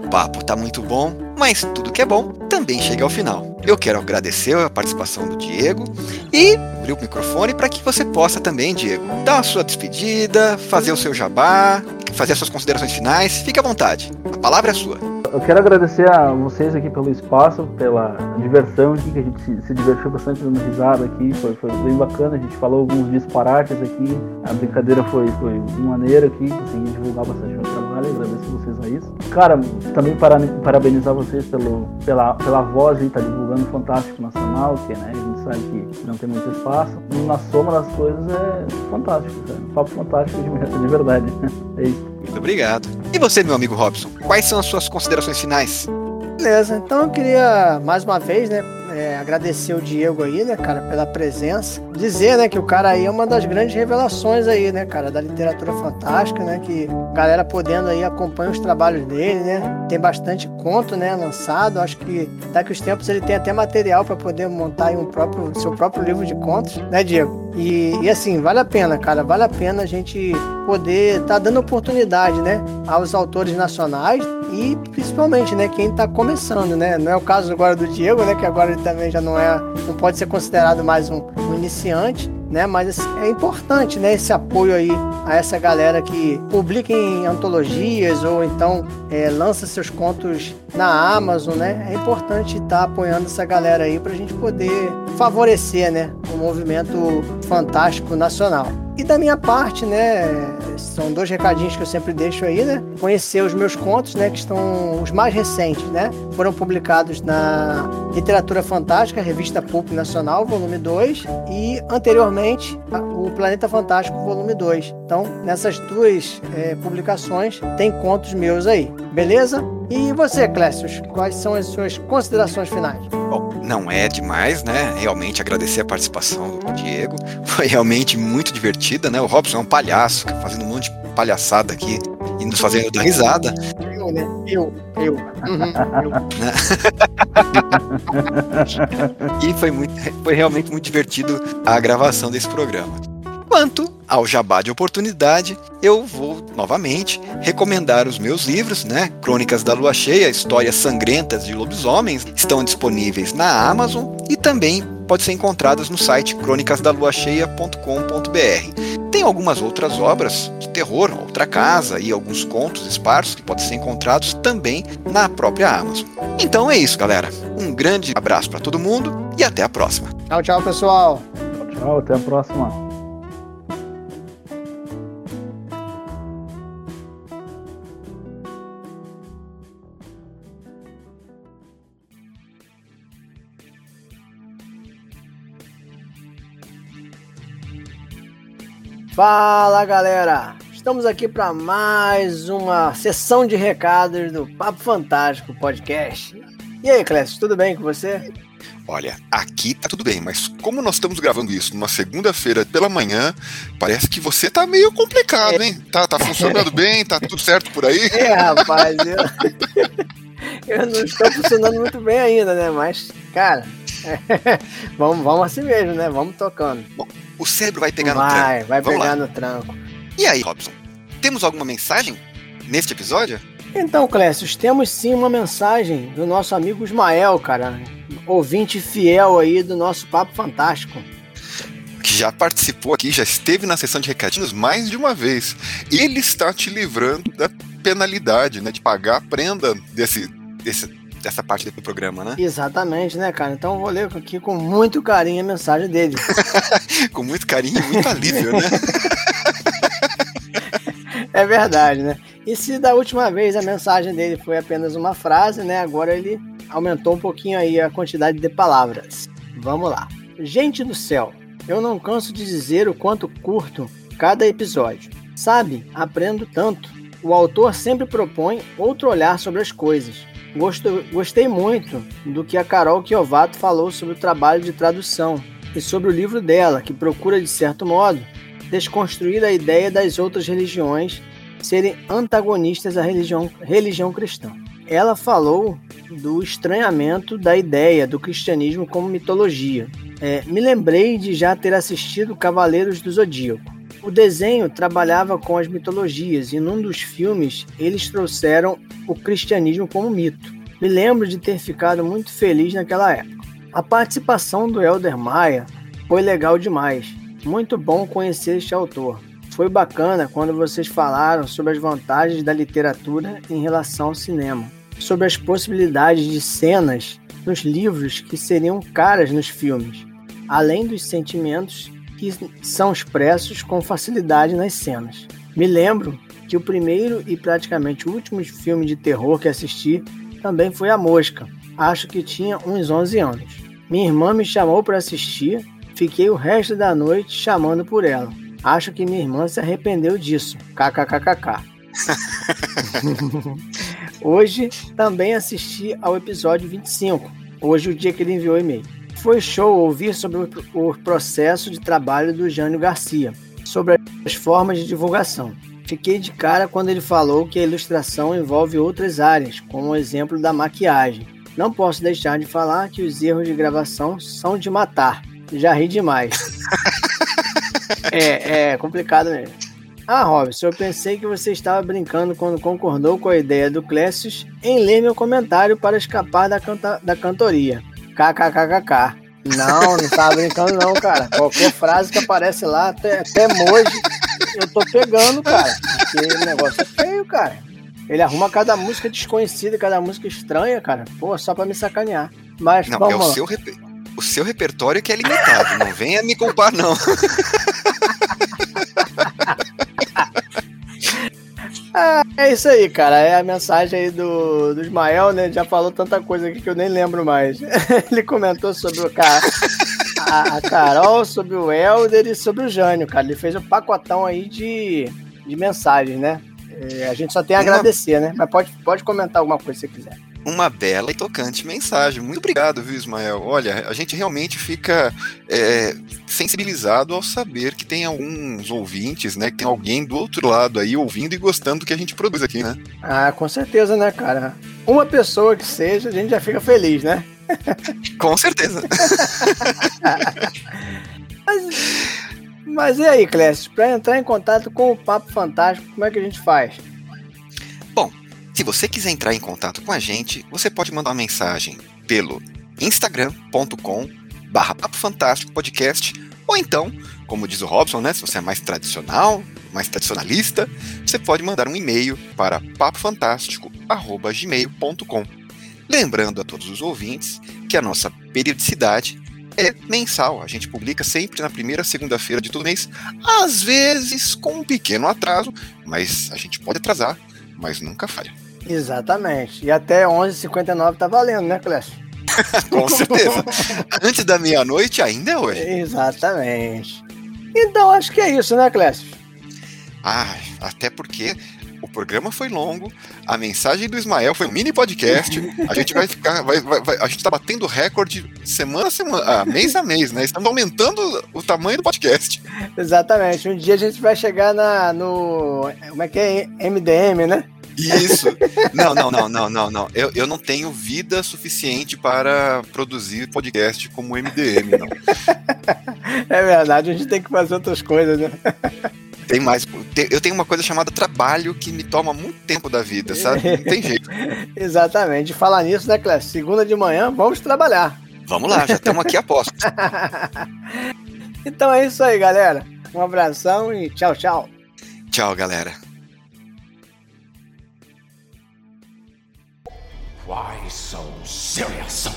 O papo tá muito bom, mas tudo que é bom também chega ao final. Eu quero agradecer a participação do Diego e abrir o microfone para que você possa também, Diego, dar a sua despedida, fazer o seu jabá, fazer as suas considerações finais. Fique à vontade. A palavra é sua. Eu quero agradecer a vocês aqui pelo espaço, pela diversão aqui, que a gente se, se divertiu bastante dando risada aqui, foi, foi, bem bacana, a gente falou alguns disparates aqui, a brincadeira foi, foi maneira aqui, consegui divulgar bastante o trabalho, agradeço vocês a isso. Cara, também para, parabenizar vocês pelo, pela, pela voz aí, tá divulgando Fantástico Nacional, que né, a gente sabe que não tem muito espaço, e na soma das coisas é fantástico, cara. papo fantástico de, de verdade. É isso. Muito obrigado. E você, meu amigo Robson, quais são as suas considerações finais? Beleza, então eu queria mais uma vez, né, é, agradecer o Diego aí, né, cara, pela presença. Dizer, né, que o cara aí é uma das grandes revelações aí, né, cara, da literatura fantástica, né, que a galera podendo aí acompanha os trabalhos dele, né, tem bastante conto, né, lançado. Acho que daqui os tempos ele tem até material para poder montar um próprio, seu próprio livro de contos, né, Diego? E, e, assim, vale a pena, cara, vale a pena a gente poder estar tá dando oportunidade, né, aos autores nacionais e principalmente, né, quem está começando, né? Não é o caso agora do Diego, né, que agora ele também já não é, não pode ser considerado mais um, um iniciante, né? Mas é importante, né, esse apoio aí a essa galera que publica em antologias ou então é, lança seus contos na Amazon, né? É importante estar tá apoiando essa galera aí para a gente poder favorecer, né, o movimento fantástico nacional. E da minha parte, né, são dois recadinhos que eu sempre deixo aí, né? Conhecer os meus contos, né, que estão os mais recentes, né? Foram publicados na Literatura Fantástica, Revista Pulp Nacional, volume 2, e anteriormente o Planeta Fantástico, volume 2. Então, nessas duas é, publicações, tem contos meus aí, beleza? E você, Clécius, quais são as suas considerações finais? Bom, não é demais, né? Realmente agradecer a participação do Diego. Foi realmente muito divertida, né? O Robson é um palhaço, fazendo palhaçada aqui e nos fazendo dar risada. Eu, né? Eu, eu. Uhum, eu. e foi, muito, foi realmente muito divertido a gravação desse programa. Quanto ao jabá de oportunidade, eu vou novamente recomendar os meus livros, né? Crônicas da Lua Cheia, Histórias Sangrentas de Lobisomens, estão disponíveis na Amazon e também pode ser encontradas no site crônicasdaluacheia.com.br. Tem algumas outras obras de terror, Outra Casa e alguns contos esparsos que podem ser encontrados também na própria Amazon. Então é isso, galera. Um grande abraço para todo mundo e até a próxima. Tchau, tchau, pessoal. Tchau, até a próxima. Fala galera! Estamos aqui para mais uma sessão de recados do Papo Fantástico Podcast. E aí, Clécio, tudo bem com você? Olha, aqui tá tudo bem, mas como nós estamos gravando isso numa segunda-feira pela manhã, parece que você tá meio complicado, hein? Tá, tá funcionando bem? Tá tudo certo por aí? É, rapaz, eu, eu não estou funcionando muito bem ainda, né? Mas, cara, vamos, vamos assim mesmo, né? Vamos tocando. Bom, o cérebro vai pegar vai, no tranco. Vai, vai pegar lá. no tranco. E aí, Robson? Temos alguma mensagem neste episódio? Então, Clécio, temos sim uma mensagem do nosso amigo Ismael, cara. Ouvinte fiel aí do nosso Papo Fantástico. Que já participou aqui, já esteve na sessão de recadinhos mais de uma vez. Ele está te livrando da penalidade, né? De pagar a prenda desse, desse, dessa parte do programa, né? Exatamente, né, cara? Então eu vou ler aqui com muito carinho a mensagem dele. com muito carinho e muito alívio, né? É verdade, né? E se da última vez a mensagem dele foi apenas uma frase, né? Agora ele aumentou um pouquinho aí a quantidade de palavras. Vamos lá. Gente do céu, eu não canso de dizer o quanto curto cada episódio. Sabe, aprendo tanto. O autor sempre propõe outro olhar sobre as coisas. Gostei muito do que a Carol Kiovato falou sobre o trabalho de tradução e sobre o livro dela, que procura, de certo modo, desconstruir a ideia das outras religiões serem antagonistas à religião, religião cristã. Ela falou do estranhamento da ideia do cristianismo como mitologia. É, me lembrei de já ter assistido Cavaleiros do Zodíaco. O desenho trabalhava com as mitologias e num dos filmes eles trouxeram o cristianismo como mito. Me lembro de ter ficado muito feliz naquela época. A participação do Elder Maia foi legal demais. Muito bom conhecer este autor. Foi bacana quando vocês falaram sobre as vantagens da literatura em relação ao cinema, sobre as possibilidades de cenas nos livros que seriam caras nos filmes, além dos sentimentos que são expressos com facilidade nas cenas. Me lembro que o primeiro e praticamente o último filme de terror que assisti também foi A Mosca. Acho que tinha uns 11 anos. Minha irmã me chamou para assistir, fiquei o resto da noite chamando por ela. Acho que minha irmã se arrependeu disso. KKKKK. Hoje também assisti ao episódio 25. Hoje, o dia que ele enviou e-mail. Foi show ouvir sobre o processo de trabalho do Jânio Garcia, sobre as formas de divulgação. Fiquei de cara quando ele falou que a ilustração envolve outras áreas, como o exemplo da maquiagem. Não posso deixar de falar que os erros de gravação são de matar. Já ri demais. é, é complicado mesmo. Ah, Robson, eu pensei que você estava brincando quando concordou com a ideia do Clécius em ler meu comentário para escapar da, canta da cantoria. KKKKK. Não, não estava brincando não, cara. Qualquer frase que aparece lá, até, até emoji, eu tô pegando, cara. Porque o negócio é feio, cara. Ele arruma cada música desconhecida, cada música estranha, cara. Pô, só pra me sacanear. Mas não, vamos é o seu, o seu repertório que é limitado. não venha me culpar, não. Ah, é isso aí, cara. É a mensagem aí do, do Ismael, né? Já falou tanta coisa aqui que eu nem lembro mais. Ele comentou sobre o cara, a, a, Carol, sobre o Helder e sobre o Jânio, cara. Ele fez um pacotão aí de, de mensagens, né? É, a gente só tem a agradecer, né? Mas pode, pode comentar alguma coisa se quiser uma bela e tocante mensagem. Muito obrigado, viu, Ismael? Olha, a gente realmente fica é, sensibilizado ao saber que tem alguns ouvintes, né? Que tem alguém do outro lado aí ouvindo e gostando do que a gente produz aqui, né? Ah, com certeza, né, cara? Uma pessoa que seja, a gente já fica feliz, né? com certeza. mas, mas e aí, Clécio? Para entrar em contato com o Papo Fantástico, como é que a gente faz? Se você quiser entrar em contato com a gente, você pode mandar uma mensagem pelo instagram.com barra Papo Fantástico Podcast, ou então, como diz o Robson, né, se você é mais tradicional, mais tradicionalista, você pode mandar um e-mail para papofantástico.gmail.com. Lembrando a todos os ouvintes que a nossa periodicidade é mensal. A gente publica sempre na primeira segunda-feira de todo mês, às vezes com um pequeno atraso, mas a gente pode atrasar, mas nunca falha. Exatamente. E até 11h59 tá valendo, né, Clécio? Com certeza. Antes da meia-noite ainda é hoje. Exatamente. Então acho que é isso, né, Clécio? Ah, até porque o programa foi longo, a mensagem do Ismael foi um mini podcast. A gente vai ficar. Vai, vai, vai, a gente tá batendo recorde semana a semana, ah, mês a mês, né? Estamos aumentando o tamanho do podcast. Exatamente. Um dia a gente vai chegar na, no. Como é que é? MDM, né? Isso. Não, não, não, não, não, não. Eu, eu não tenho vida suficiente para produzir podcast como MDM, não. É verdade, a gente tem que fazer outras coisas, né? Tem mais. Eu tenho uma coisa chamada trabalho que me toma muito tempo da vida, sabe? Não tem jeito. Exatamente. Falar nisso, né, Clécio? Segunda de manhã, vamos trabalhar. Vamos lá, já estamos aqui a posto. então é isso aí, galera. Um abração e tchau, tchau. Tchau, galera. Why so serious?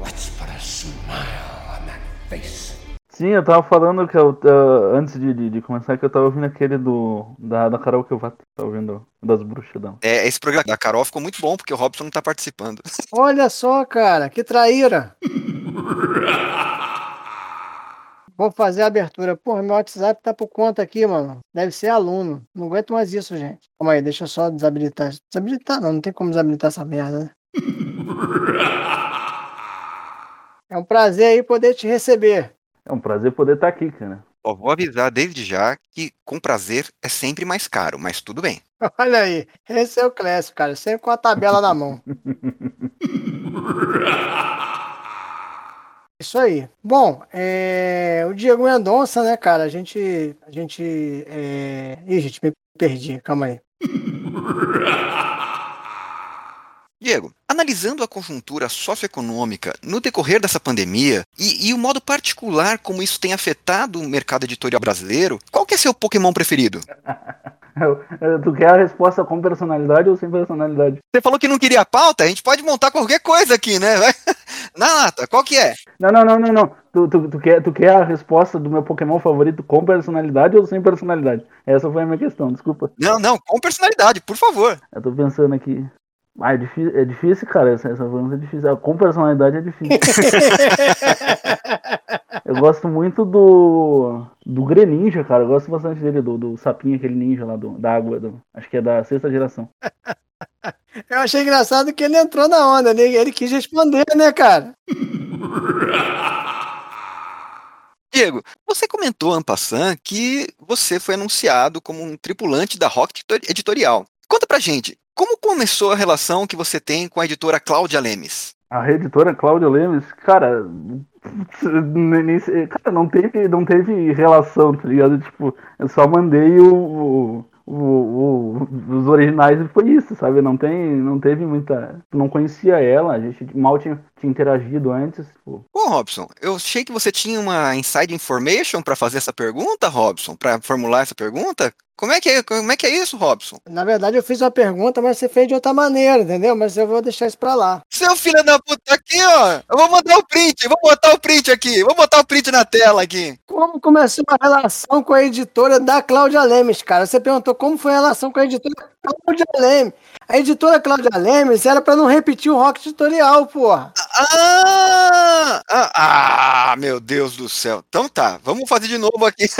Let's put a smile on that face. Sim, eu tava falando que eu, uh, antes de, de, de, começar que eu tava ouvindo aquele do da, da Carol que eu tava ouvindo das bruxas dela. É, esse programa da Carol ficou muito bom porque o Robson não tá participando. Olha só, cara, que traíra. Vou fazer a abertura. Porra, meu WhatsApp tá por conta aqui, mano. Deve ser aluno. Não aguento mais isso, gente. Calma aí, deixa eu só desabilitar. Desabilitar não, não tem como desabilitar essa merda, né? É um prazer aí poder te receber. É um prazer poder estar aqui, cara. Ó, vou avisar desde já que com prazer é sempre mais caro, mas tudo bem. Olha aí, esse é o Clécio, cara. Sempre com a tabela na mão. Isso aí. Bom, é, o Diego Mendonça, né, cara? A gente. A gente. É... Ih, gente, me perdi. Calma aí. Diego, analisando a conjuntura socioeconômica no decorrer dessa pandemia e, e, o modo particular como isso tem afetado o mercado editorial brasileiro, qual que é seu Pokémon preferido? tu quer a resposta com personalidade ou sem personalidade? Você falou que não queria pauta? A gente pode montar qualquer coisa aqui, né? Na lata, qual que é? Não, não, não, não, não. Tu, tu, tu, quer, tu quer a resposta do meu Pokémon favorito com personalidade ou sem personalidade? Essa foi a minha questão, desculpa. Não, não, com personalidade, por favor. Eu tô pensando aqui. Ah, é difícil, é difícil cara. Essa, essa pergunta é difícil. Com personalidade é difícil. eu gosto muito do. Do Greninja, cara. Eu gosto bastante dele, do, do sapinho, aquele ninja lá do, da água. Do, acho que é da sexta geração. Eu achei engraçado que ele entrou na onda, né? Ele quis responder, né, cara? Diego, você comentou, Ampassan, que você foi anunciado como um tripulante da Rock Editorial. Conta pra gente, como começou a relação que você tem com a editora Cláudia Lemes? A editora Cláudia Lemes, cara, cara, não teve, não teve relação, tá ligado? Tipo, eu só mandei o, o, o, os originais foi isso, sabe? Não tem, não teve muita, não conhecia ela, a gente mal tinha interagido antes. Pô. Ô, Robson, eu achei que você tinha uma inside information para fazer essa pergunta, Robson, para formular essa pergunta. Como é, que é, como é que é isso, Robson? Na verdade, eu fiz uma pergunta, mas você fez de outra maneira, entendeu? Mas eu vou deixar isso pra lá. Seu filho da puta aqui, ó. Eu vou mandar o print, vou botar o print aqui. Vou botar o print na tela aqui. Como começou a relação com a editora da Cláudia Lemes, cara? Você perguntou como foi a relação com a editora Cláudia Lemes. A editora Cláudia Lemes era pra não repetir o rock tutorial, porra. Ah, ah, ah, meu Deus do céu. Então tá, vamos fazer de novo aqui.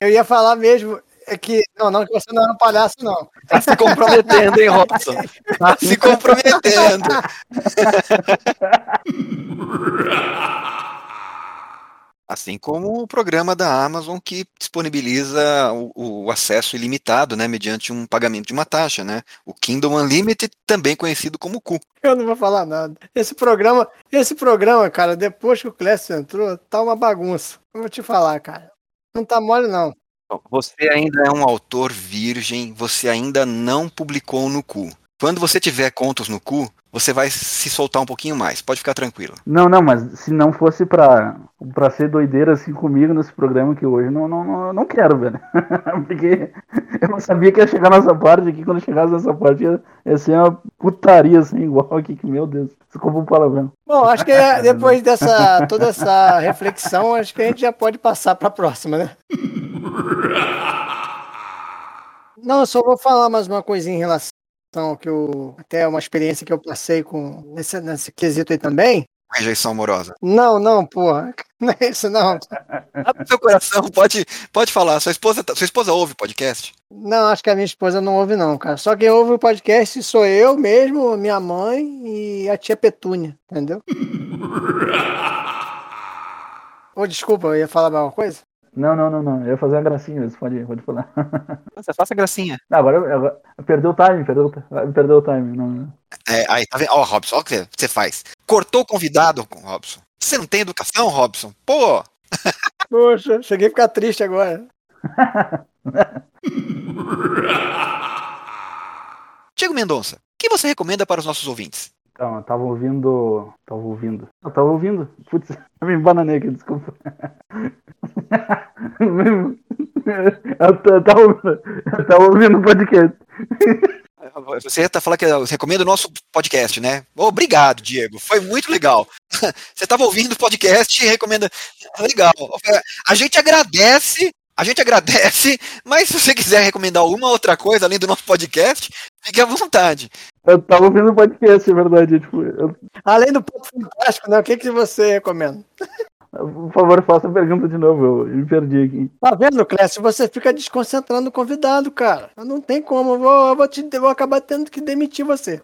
Eu ia falar mesmo é que. Não, não, que você não era um palhaço, não. Tá se comprometendo, hein, Robson? Tá se comprometendo. Assim como o programa da Amazon que disponibiliza o, o, acesso ilimitado, né, mediante um pagamento de uma taxa, né? O Kindle Unlimited, também conhecido como Cu. Eu não vou falar nada. Esse programa, esse programa, cara, depois que o Clécio entrou, tá uma bagunça. Eu vou te falar, cara. Não tá mole, não. Você ainda é um autor virgem, você ainda não publicou no Cu. Quando você tiver contos no cu, você vai se soltar um pouquinho mais. Pode ficar tranquilo. Não, não, mas se não fosse pra, pra ser doideira assim comigo nesse programa que hoje, não, não, não, não quero, velho. Porque eu não sabia que ia chegar nessa parte aqui. Quando chegasse nessa parte, ia, ia ser uma putaria assim, igual aqui, que meu Deus. Desculpa o palavrão. Bom, acho que depois dessa toda essa reflexão, acho que a gente já pode passar pra próxima, né? Não, eu só vou falar mais uma coisinha em relação que eu até uma experiência que eu passei com nesse, nesse quesito aí também. Rejeição amorosa. Não, não, porra. Não é isso, não. Abre seu coração, pode, pode falar. Sua esposa, sua esposa ouve podcast? Não, acho que a minha esposa não ouve, não, cara. Só quem ouve o podcast sou eu mesmo, minha mãe e a tia Petúnia, entendeu? Ô, oh, desculpa, eu ia falar alguma coisa? Não, não, não, não. Eu ia fazer uma gracinha, mas pode, pode falar. Você faça gracinha. Não, agora, agora perdeu o time, perdeu, perdeu o time. Não. É, aí, tá vendo? Ó, oh, Robson, olha o que você faz. Cortou o convidado, Robson. Você não tem educação, Robson? Pô! Poxa, cheguei a ficar triste agora. Diego Mendonça, o que você recomenda para os nossos ouvintes? Então, eu tava ouvindo. Tava ouvindo. Eu tava ouvindo. Putz, eu me bananei aqui, desculpa. eu, tava, eu tava ouvindo o podcast. Você tá falando que recomenda o nosso podcast, né? Obrigado, Diego. Foi muito legal. Você estava ouvindo o podcast e recomenda. Legal. A gente agradece a gente agradece, mas se você quiser recomendar alguma outra coisa além do nosso podcast, fique à vontade. Eu tava ouvindo o podcast, é verdade. Tipo, eu- Além do ponto fantástico, né? O que, que você recomenda? por favor, faça a pergunta de novo. Eu me perdi aqui. Tá vendo, Clécio? Você fica desconcentrando o convidado, cara. Não tem como. Eu vou, eu vou, te, eu vou acabar tendo que demitir você.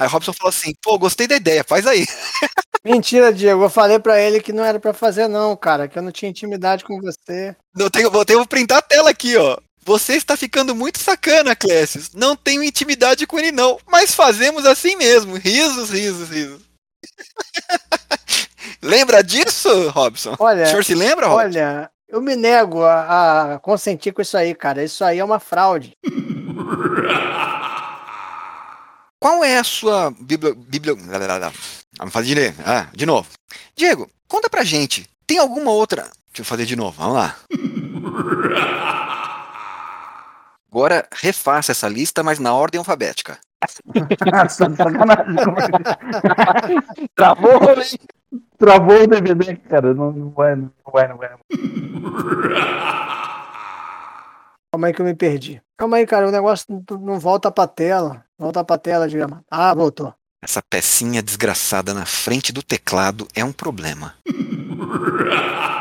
Aí o Robson falou assim: pô, gostei da ideia, faz aí. Mentira, Diego. Eu falei pra ele que não era pra fazer, não, cara. Que eu não tinha intimidade com você. Eu tenho, vou ter que printar a tela aqui, ó. Você está ficando muito sacana, Clécio. Não tenho intimidade com ele, não. Mas fazemos assim mesmo. Risos, risos, risos. Lembra disso, Robson? Olha, o senhor se lembra, Robson? Olha, eu me nego a, a consentir com isso aí, cara. Isso aí é uma fraude. Qual é a sua bíblia. bíblia... Vamos fazer de, novo. ah, de novo. Diego, conta pra gente. Tem alguma outra. Deixa eu fazer de novo, vamos lá. Agora refaça essa lista, mas na ordem alfabética. Nossa, sacanagem. como é? Travou, Travou o DVD, cara. Não, não vai, não vai, não vai. Calma aí que eu me perdi. Calma aí, cara. O negócio não, não volta pra tela. Volta pra tela, diga. Ah, voltou. Essa pecinha desgraçada na frente do teclado é um problema.